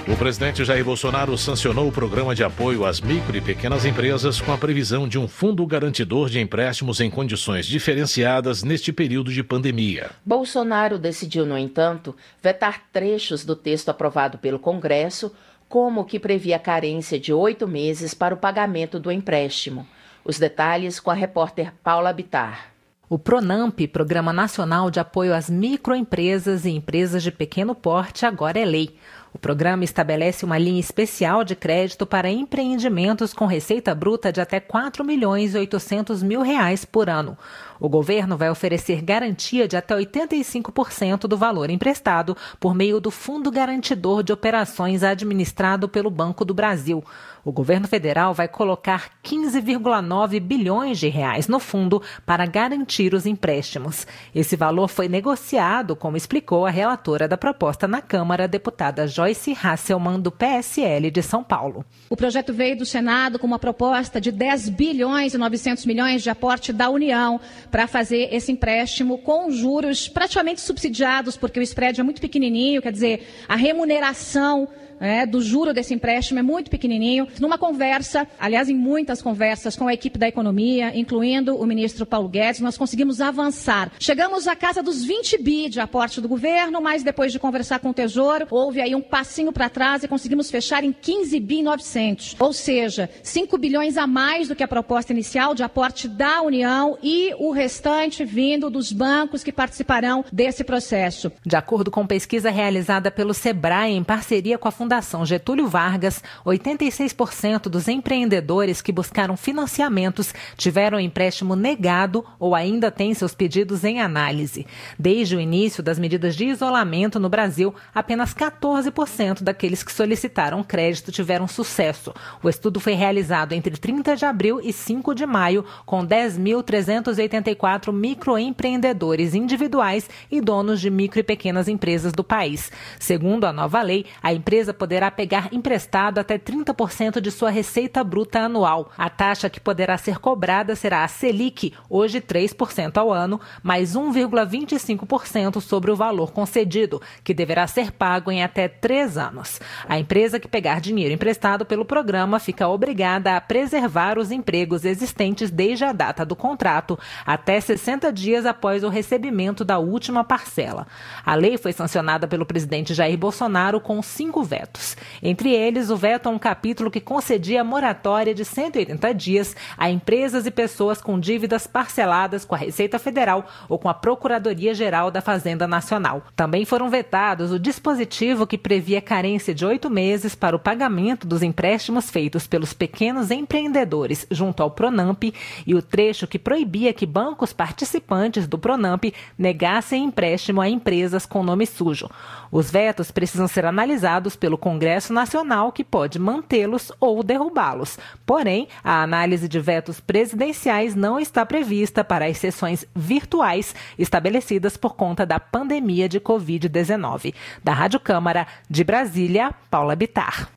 O presidente Jair Bolsonaro sancionou o programa de apoio às micro e pequenas empresas com a previsão de um fundo garantidor de empréstimos em condições diferenciadas neste período de pandemia. Bolsonaro decidiu, no entanto, vetar trechos do texto aprovado pelo Congresso, como o que previa carência de oito meses para o pagamento do empréstimo. Os detalhes com a repórter Paula Bitar. O Pronamp, Programa Nacional de Apoio às Microempresas e Empresas de Pequeno Porte, agora é lei. O programa estabelece uma linha especial de crédito para empreendimentos com receita bruta de até 4 milhões e 800 mil reais por ano. O governo vai oferecer garantia de até 85% do valor emprestado por meio do Fundo Garantidor de Operações administrado pelo Banco do Brasil. O governo federal vai colocar 15,9 bilhões de reais no fundo para garantir os empréstimos. Esse valor foi negociado, como explicou a relatora da proposta na Câmara, deputada Joyce Hasselmann, do PSL de São Paulo. O projeto veio do Senado com uma proposta de 10 bilhões e 900 milhões de aporte da União para fazer esse empréstimo com juros praticamente subsidiados, porque o spread é muito pequenininho, quer dizer, a remuneração é, do juro desse empréstimo é muito pequenininho. Numa conversa, aliás, em muitas conversas com a equipe da economia, incluindo o ministro Paulo Guedes, nós conseguimos avançar. Chegamos à casa dos 20 bi de aporte do governo, mas depois de conversar com o Tesouro, houve aí um passinho para trás e conseguimos fechar em 15 bi 900. Ou seja, 5 bilhões a mais do que a proposta inicial de aporte da União e o restante vindo dos bancos que participarão desse processo. De acordo com pesquisa realizada pelo Sebrae em parceria com a Fundação Getúlio Vargas, 86% dos empreendedores que buscaram financiamentos tiveram empréstimo negado ou ainda têm seus pedidos em análise. Desde o início das medidas de isolamento no Brasil, apenas 14% daqueles que solicitaram crédito tiveram sucesso. O estudo foi realizado entre 30 de abril e 5 de maio, com 10.384 microempreendedores individuais e donos de micro e pequenas empresas do país. Segundo a nova lei, a empresa poderá pegar emprestado até 30% de sua receita bruta anual. A taxa que poderá ser cobrada será a Selic, hoje 3% ao ano, mais 1,25% sobre o valor concedido, que deverá ser pago em até três anos. A empresa que pegar dinheiro emprestado pelo programa fica obrigada a preservar os empregos existentes desde a data do contrato, até 60 dias após o recebimento da última parcela. A lei foi sancionada pelo presidente Jair Bolsonaro com cinco vetos. Entre eles, o veto a um capítulo que concedia moratória de 180 dias a empresas e pessoas com dívidas parceladas com a Receita Federal ou com a Procuradoria-Geral da Fazenda Nacional. Também foram vetados o dispositivo que previa carência de oito meses para o pagamento dos empréstimos feitos pelos pequenos empreendedores junto ao Pronamp e o trecho que proibia que bancos participantes do Pronamp negassem empréstimo a empresas com nome sujo. Os vetos precisam ser analisados pelo Congresso Nacional, que pode mantê-los ou derrubá-los. Porém, a análise de vetos presidenciais não está prevista para as sessões virtuais estabelecidas por conta da pandemia de Covid-19. Da Rádio Câmara de Brasília, Paula Bitar.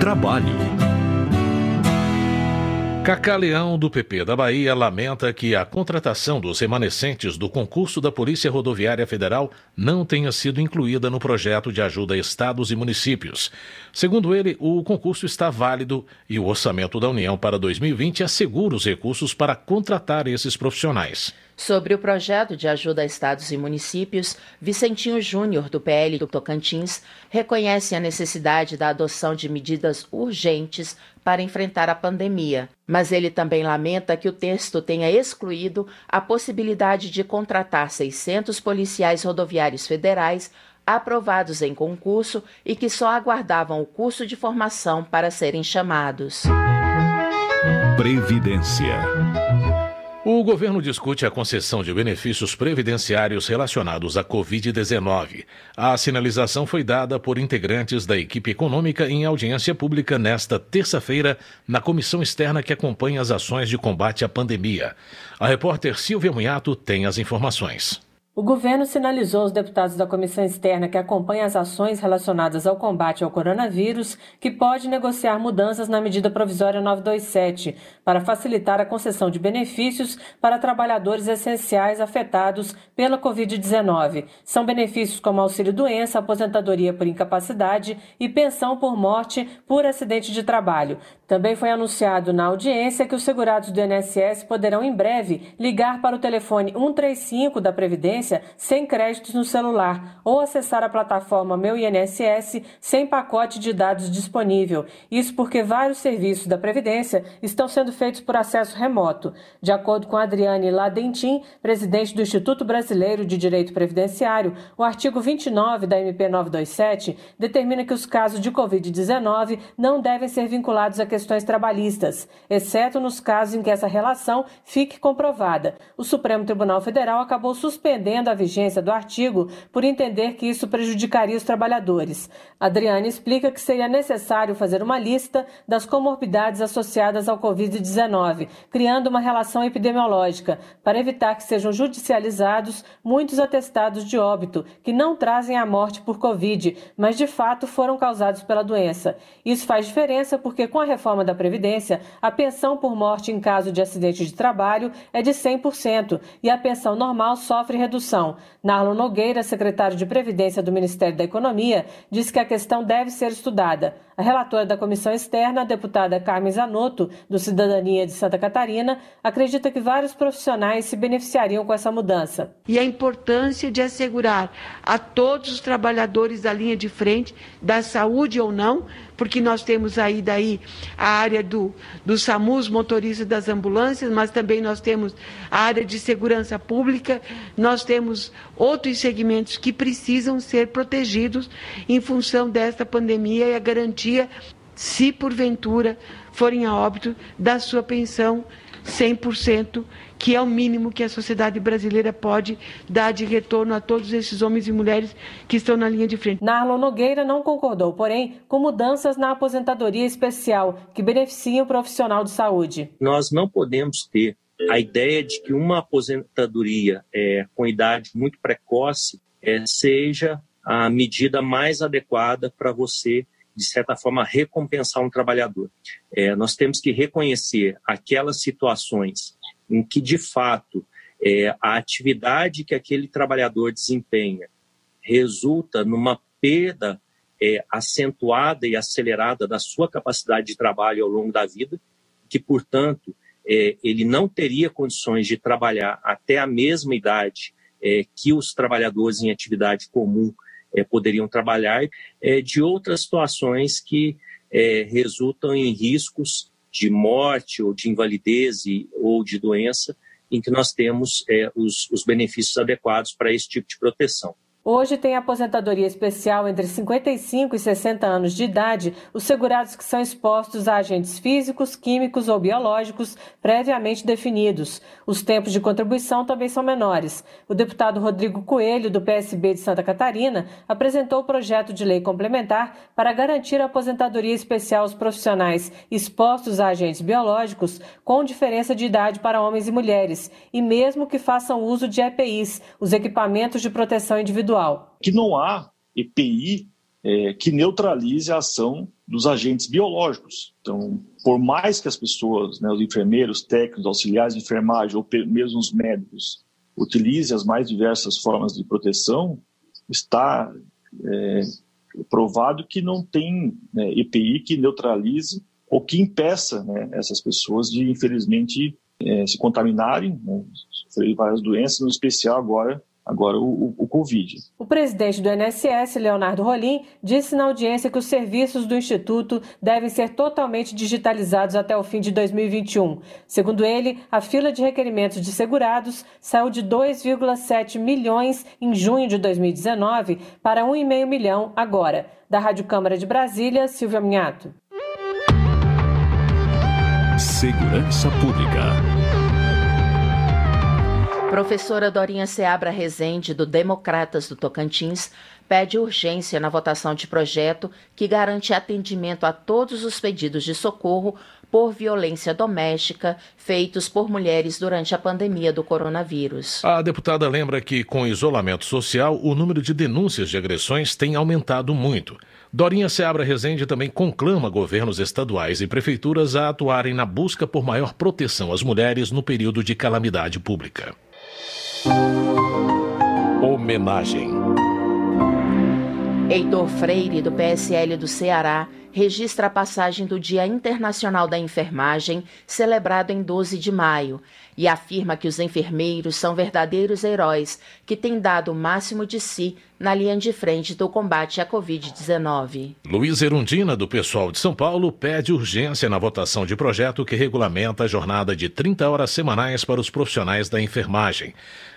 Trabalho. Cacá Leão, do PP da Bahia, lamenta que a contratação dos remanescentes do concurso da Polícia Rodoviária Federal não tenha sido incluída no projeto de ajuda a estados e municípios. Segundo ele, o concurso está válido e o orçamento da União para 2020 assegura os recursos para contratar esses profissionais. Sobre o projeto de ajuda a estados e municípios, Vicentinho Júnior, do PL do Tocantins, reconhece a necessidade da adoção de medidas urgentes para enfrentar a pandemia, mas ele também lamenta que o texto tenha excluído a possibilidade de contratar 600 policiais rodoviários federais aprovados em concurso e que só aguardavam o curso de formação para serem chamados. Previdência. O governo discute a concessão de benefícios previdenciários relacionados à Covid-19. A sinalização foi dada por integrantes da equipe econômica em audiência pública nesta terça-feira na comissão externa que acompanha as ações de combate à pandemia. A repórter Silvia Munhato tem as informações. O governo sinalizou aos deputados da comissão externa que acompanha as ações relacionadas ao combate ao coronavírus que pode negociar mudanças na medida provisória 927 para facilitar a concessão de benefícios para trabalhadores essenciais afetados pela Covid-19. São benefícios como auxílio-doença, aposentadoria por incapacidade e pensão por morte por acidente de trabalho. Também foi anunciado na audiência que os segurados do INSS poderão em breve ligar para o telefone 135 da Previdência sem créditos no celular ou acessar a plataforma Meu INSS sem pacote de dados disponível. Isso porque vários serviços da Previdência estão sendo feitos por acesso remoto. De acordo com Adriane Ladentim, presidente do Instituto Brasileiro de Direito Previdenciário, o artigo 29 da MP 927 determina que os casos de Covid-19 não devem ser vinculados a questões trabalhistas, exceto nos casos em que essa relação fique comprovada. O Supremo Tribunal Federal acabou suspendendo suspendendo a vigência do artigo por entender que isso prejudicaria os trabalhadores. Adriane explica que seria necessário fazer uma lista das comorbidades associadas ao Covid-19, criando uma relação epidemiológica, para evitar que sejam judicializados muitos atestados de óbito que não trazem a morte por Covid, mas de fato foram causados pela doença. Isso faz diferença porque, com a reforma da Previdência, a pensão por morte em caso de acidente de trabalho é de 100% e a pensão normal sofre redução redução. Narlo Nogueira, secretário de Previdência do Ministério da Economia, disse que a questão deve ser estudada. A relatora da comissão externa, a deputada Carmen Zanotto, do Cidadania de Santa Catarina, acredita que vários profissionais se beneficiariam com essa mudança. E a importância de assegurar a todos os trabalhadores da linha de frente, da saúde ou não, porque nós temos aí daí a área do, do SAMUS, motorista das ambulâncias, mas também nós temos a área de segurança pública, nós temos outros segmentos que precisam ser protegidos em função desta pandemia e a garantia, se porventura forem a óbito, da sua pensão 100%, que é o mínimo que a sociedade brasileira pode dar de retorno a todos esses homens e mulheres que estão na linha de frente. Narlon Nogueira não concordou, porém, com mudanças na aposentadoria especial que beneficiam o profissional de saúde. Nós não podemos ter a ideia de que uma aposentadoria é, com idade muito precoce é, seja a medida mais adequada para você, de certa forma, recompensar um trabalhador. É, nós temos que reconhecer aquelas situações em que, de fato, é, a atividade que aquele trabalhador desempenha resulta numa perda é, acentuada e acelerada da sua capacidade de trabalho ao longo da vida, que, portanto, é, ele não teria condições de trabalhar até a mesma idade é, que os trabalhadores em atividade comum poderiam trabalhar, é, de outras situações que é, resultam em riscos de morte ou de invalidez e, ou de doença, em que nós temos os, os benefícios adequados para esse tipo de proteção. Hoje tem aposentadoria especial entre 55 e 60 anos de idade os segurados que são expostos a agentes físicos, químicos ou biológicos previamente definidos. Os tempos de contribuição também são menores. O deputado Rodrigo Coelho, do PSB de Santa Catarina, apresentou o projeto de lei complementar para garantir a aposentadoria especial aos profissionais expostos a agentes biológicos com diferença de idade para homens e mulheres, e mesmo que façam uso de EPIs, os equipamentos de proteção individual Que não há EPI é, que neutralize a ação dos agentes biológicos. Então, por mais que as pessoas, né, os enfermeiros, técnicos, auxiliares de enfermagem ou mesmo os médicos utilizem as mais diversas formas de proteção, está é, provado que não tem né, EPI que neutralize ou que impeça né, essas pessoas de, infelizmente, é, se contaminarem, né, sofrerem várias doenças, no especial agora agora o, o, Covid. O presidente do INSS, Leonardo Rolim, disse na audiência que os serviços do Instituto devem ser totalmente digitalizados até o fim de 2021. Segundo ele, a fila de requerimentos de segurados saiu de 2,7 milhões em junho de 2019 para 1,5 milhão agora. Da Rádio Câmara de Brasília, Silvia Minhato. Segurança Pública. Professora Dorinha Seabra Rezende, do Democratas do Tocantins, pede urgência na votação de projeto que garante atendimento a todos os pedidos de socorro por violência doméstica feitos por mulheres durante a pandemia do coronavírus. A deputada lembra que, com isolamento social, o número de denúncias de agressões tem aumentado muito. Dorinha Seabra Rezende também conclama governos estaduais e prefeituras a atuarem na busca por maior proteção às mulheres no período de calamidade pública. Homenagem. Heitor Freire, do PSL do Ceará, registra a passagem do Dia Internacional da Enfermagem, celebrado em 12 de maio, e afirma que os enfermeiros são verdadeiros heróis que têm dado o máximo de si na linha de frente do combate à Covid-19. Luiz Erundina, do Pessoal de São Paulo, pede urgência na votação de projeto que regulamenta a jornada de 30 horas semanais para os profissionais da enfermagem.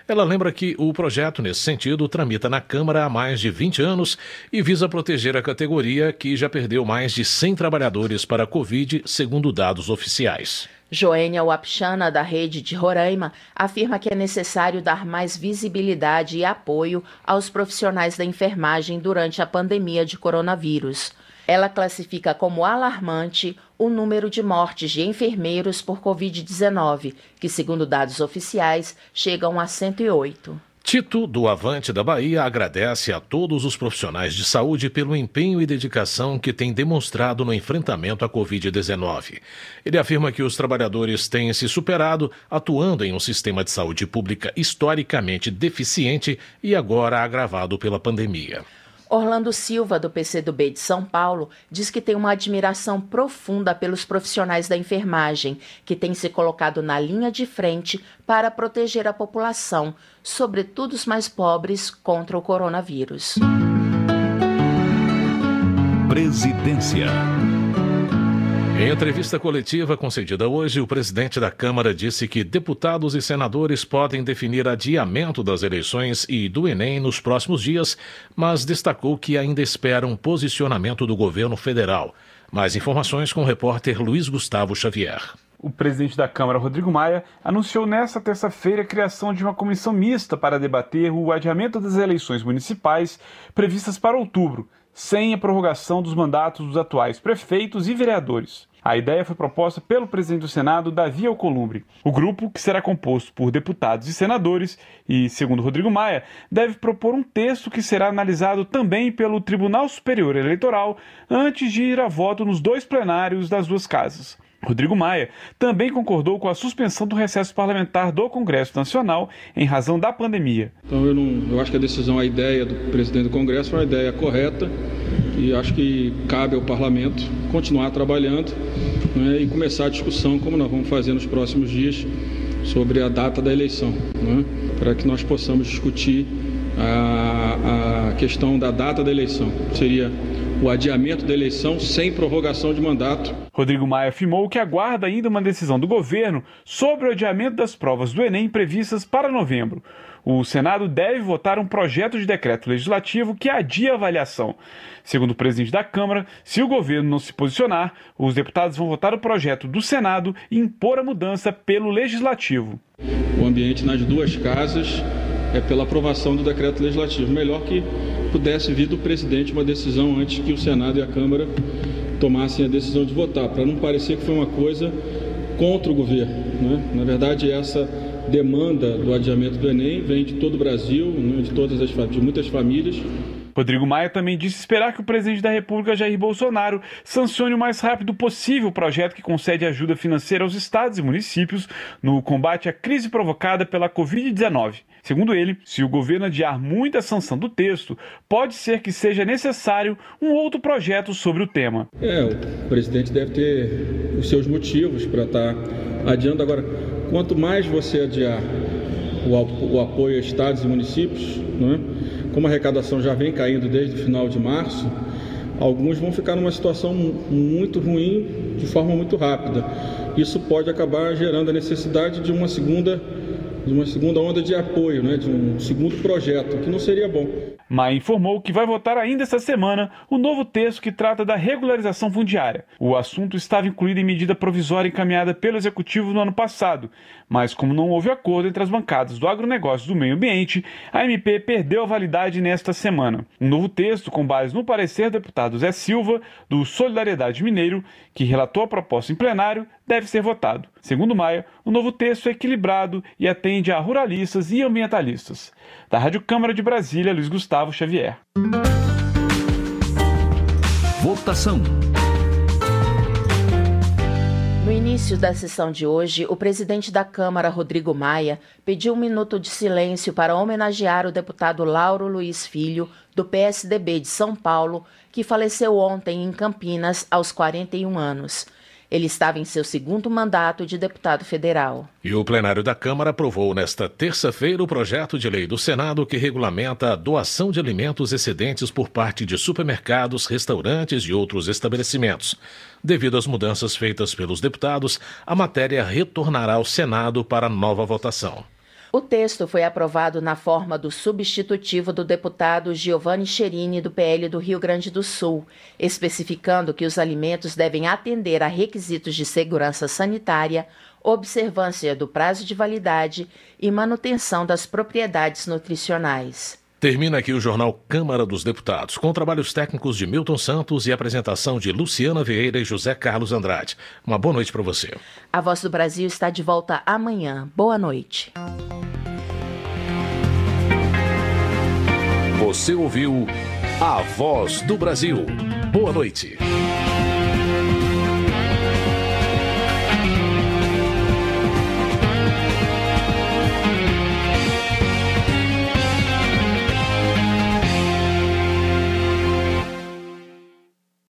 Ela lembra que o projeto, nesse sentido, tramita na Câmara há mais de 20 anos e visa proteger a categoria que já perdeu mais de 100 trabalhadores para a Covid, segundo dados oficiais. Joênia Wapchana, da rede de Roraima, afirma que é necessário dar mais visibilidade e apoio aos profissionais da enfermagem durante a pandemia de coronavírus. Ela classifica como alarmante o número de mortes de enfermeiros por Covid-19, que, segundo dados oficiais, chegam a 108. Tito, do Avante da Bahia, agradece a todos os profissionais de saúde pelo empenho e dedicação que têm demonstrado no enfrentamento à Covid-19. Ele afirma que os trabalhadores têm se superado, atuando em um sistema de saúde pública historicamente deficiente e agora agravado pela pandemia. Orlando Silva, do PCdoB de São Paulo, diz que tem uma admiração profunda pelos profissionais da enfermagem, que têm se colocado na linha de frente para proteger a população, sobretudo os mais pobres, contra o coronavírus. Presidência. Em entrevista coletiva concedida hoje, o presidente da Câmara disse que deputados e senadores podem definir adiamento das eleições e do Enem nos próximos dias, mas destacou que ainda espera um posicionamento do governo federal. Mais informações com o repórter Luiz Gustavo Xavier. O presidente da Câmara, Rodrigo Maia, anunciou nesta terça-feira a criação de uma comissão mista para debater o adiamento das eleições municipais previstas para outubro, sem a prorrogação dos mandatos dos atuais prefeitos e vereadores. A ideia foi proposta pelo presidente do Senado, Davi Alcolumbre. O grupo, que será composto por deputados e senadores, e, segundo Rodrigo Maia, deve propor um texto que será analisado também pelo Tribunal Superior Eleitoral antes de ir a voto nos dois plenários das duas casas. Rodrigo Maia também concordou com a suspensão do recesso parlamentar do Congresso Nacional em razão da pandemia. Então eu, não, eu acho que a decisão, a ideia do presidente do Congresso foi uma ideia correta e acho que cabe ao parlamento continuar trabalhando né, e começar a discussão, como nós vamos fazer nos próximos dias, sobre a data da eleição, né, para que nós possamos discutir a, a questão da data da eleição. Seria o adiamento da eleição sem prorrogação de mandato. Rodrigo Maia afirmou que aguarda ainda uma decisão do governo sobre o adiamento das provas do Enem previstas para novembro. O Senado deve votar um projeto de decreto legislativo que adia a avaliação. Segundo o presidente da Câmara, se o governo não se posicionar, os deputados vão votar o projeto do Senado e impor a mudança pelo legislativo. O ambiente nas duas casas é pela aprovação do decreto legislativo. Melhor que pudesse vir do presidente uma decisão antes que o Senado e a Câmara tomassem a decisão de votar, para não parecer que foi uma coisa contra o governo. Né? Na verdade, essa demanda do adiamento do Enem vem de todo o Brasil, né? de todas as de muitas famílias. Rodrigo Maia também disse esperar que o presidente da República, Jair Bolsonaro, sancione o mais rápido possível o projeto que concede ajuda financeira aos estados e municípios no combate à crise provocada pela Covid-19. Segundo ele, se o governo adiar muita sanção do texto, pode ser que seja necessário um outro projeto sobre o tema. É, o presidente deve ter os seus motivos para estar tá adiando. Agora, quanto mais você adiar o, apoio a estados e municípios, não é? Como a arrecadação já vem caindo desde o final de março, alguns vão ficar numa situação muito ruim de forma muito rápida. Isso pode acabar gerando a necessidade de uma segunda de uma segunda onda de apoio, né, de um segundo projeto, que não seria bom. Maia informou que vai votar ainda esta semana o novo texto que trata da regularização fundiária. O assunto estava incluído em medida provisória encaminhada pelo Executivo no ano passado, mas como não houve acordo entre as bancadas do agronegócio e do meio ambiente, a MP perdeu a validade nesta semana. Um novo texto, com base no parecer do deputado Zé Silva, do Solidariedade Mineiro, que relatou a proposta em plenário, deve ser votado. Segundo Maia, o novo texto é equilibrado e atende a ruralistas e ambientalistas. Da Rádio Câmara de Brasília, Luiz Gustavo Xavier. Votação. No início da sessão de hoje, o presidente da Câmara, Rodrigo Maia, pediu um minuto de silêncio para homenagear o deputado Lauro Luiz Filho, do PSDB de São Paulo, que faleceu ontem em Campinas aos 41 anos. Ele estava em seu segundo mandato de deputado federal. E o plenário da Câmara aprovou nesta terça-feira o projeto de lei do Senado que regulamenta a doação de alimentos excedentes por parte de supermercados, restaurantes e outros estabelecimentos. Devido às mudanças feitas pelos deputados, a matéria retornará ao Senado para nova votação. O texto foi aprovado na forma do substitutivo do deputado Giovanni Cherini, do PL do Rio Grande do Sul, especificando que os alimentos devem atender a requisitos de segurança sanitária, observância do prazo de validade e manutenção das propriedades nutricionais. Termina aqui o jornal Câmara dos Deputados, com trabalhos técnicos de Milton Santos e apresentação de Luciana Vieira e José Carlos Andrade. Uma boa noite para você. A Voz do Brasil está de volta amanhã. Boa noite. Você ouviu A Voz do Brasil. Boa noite.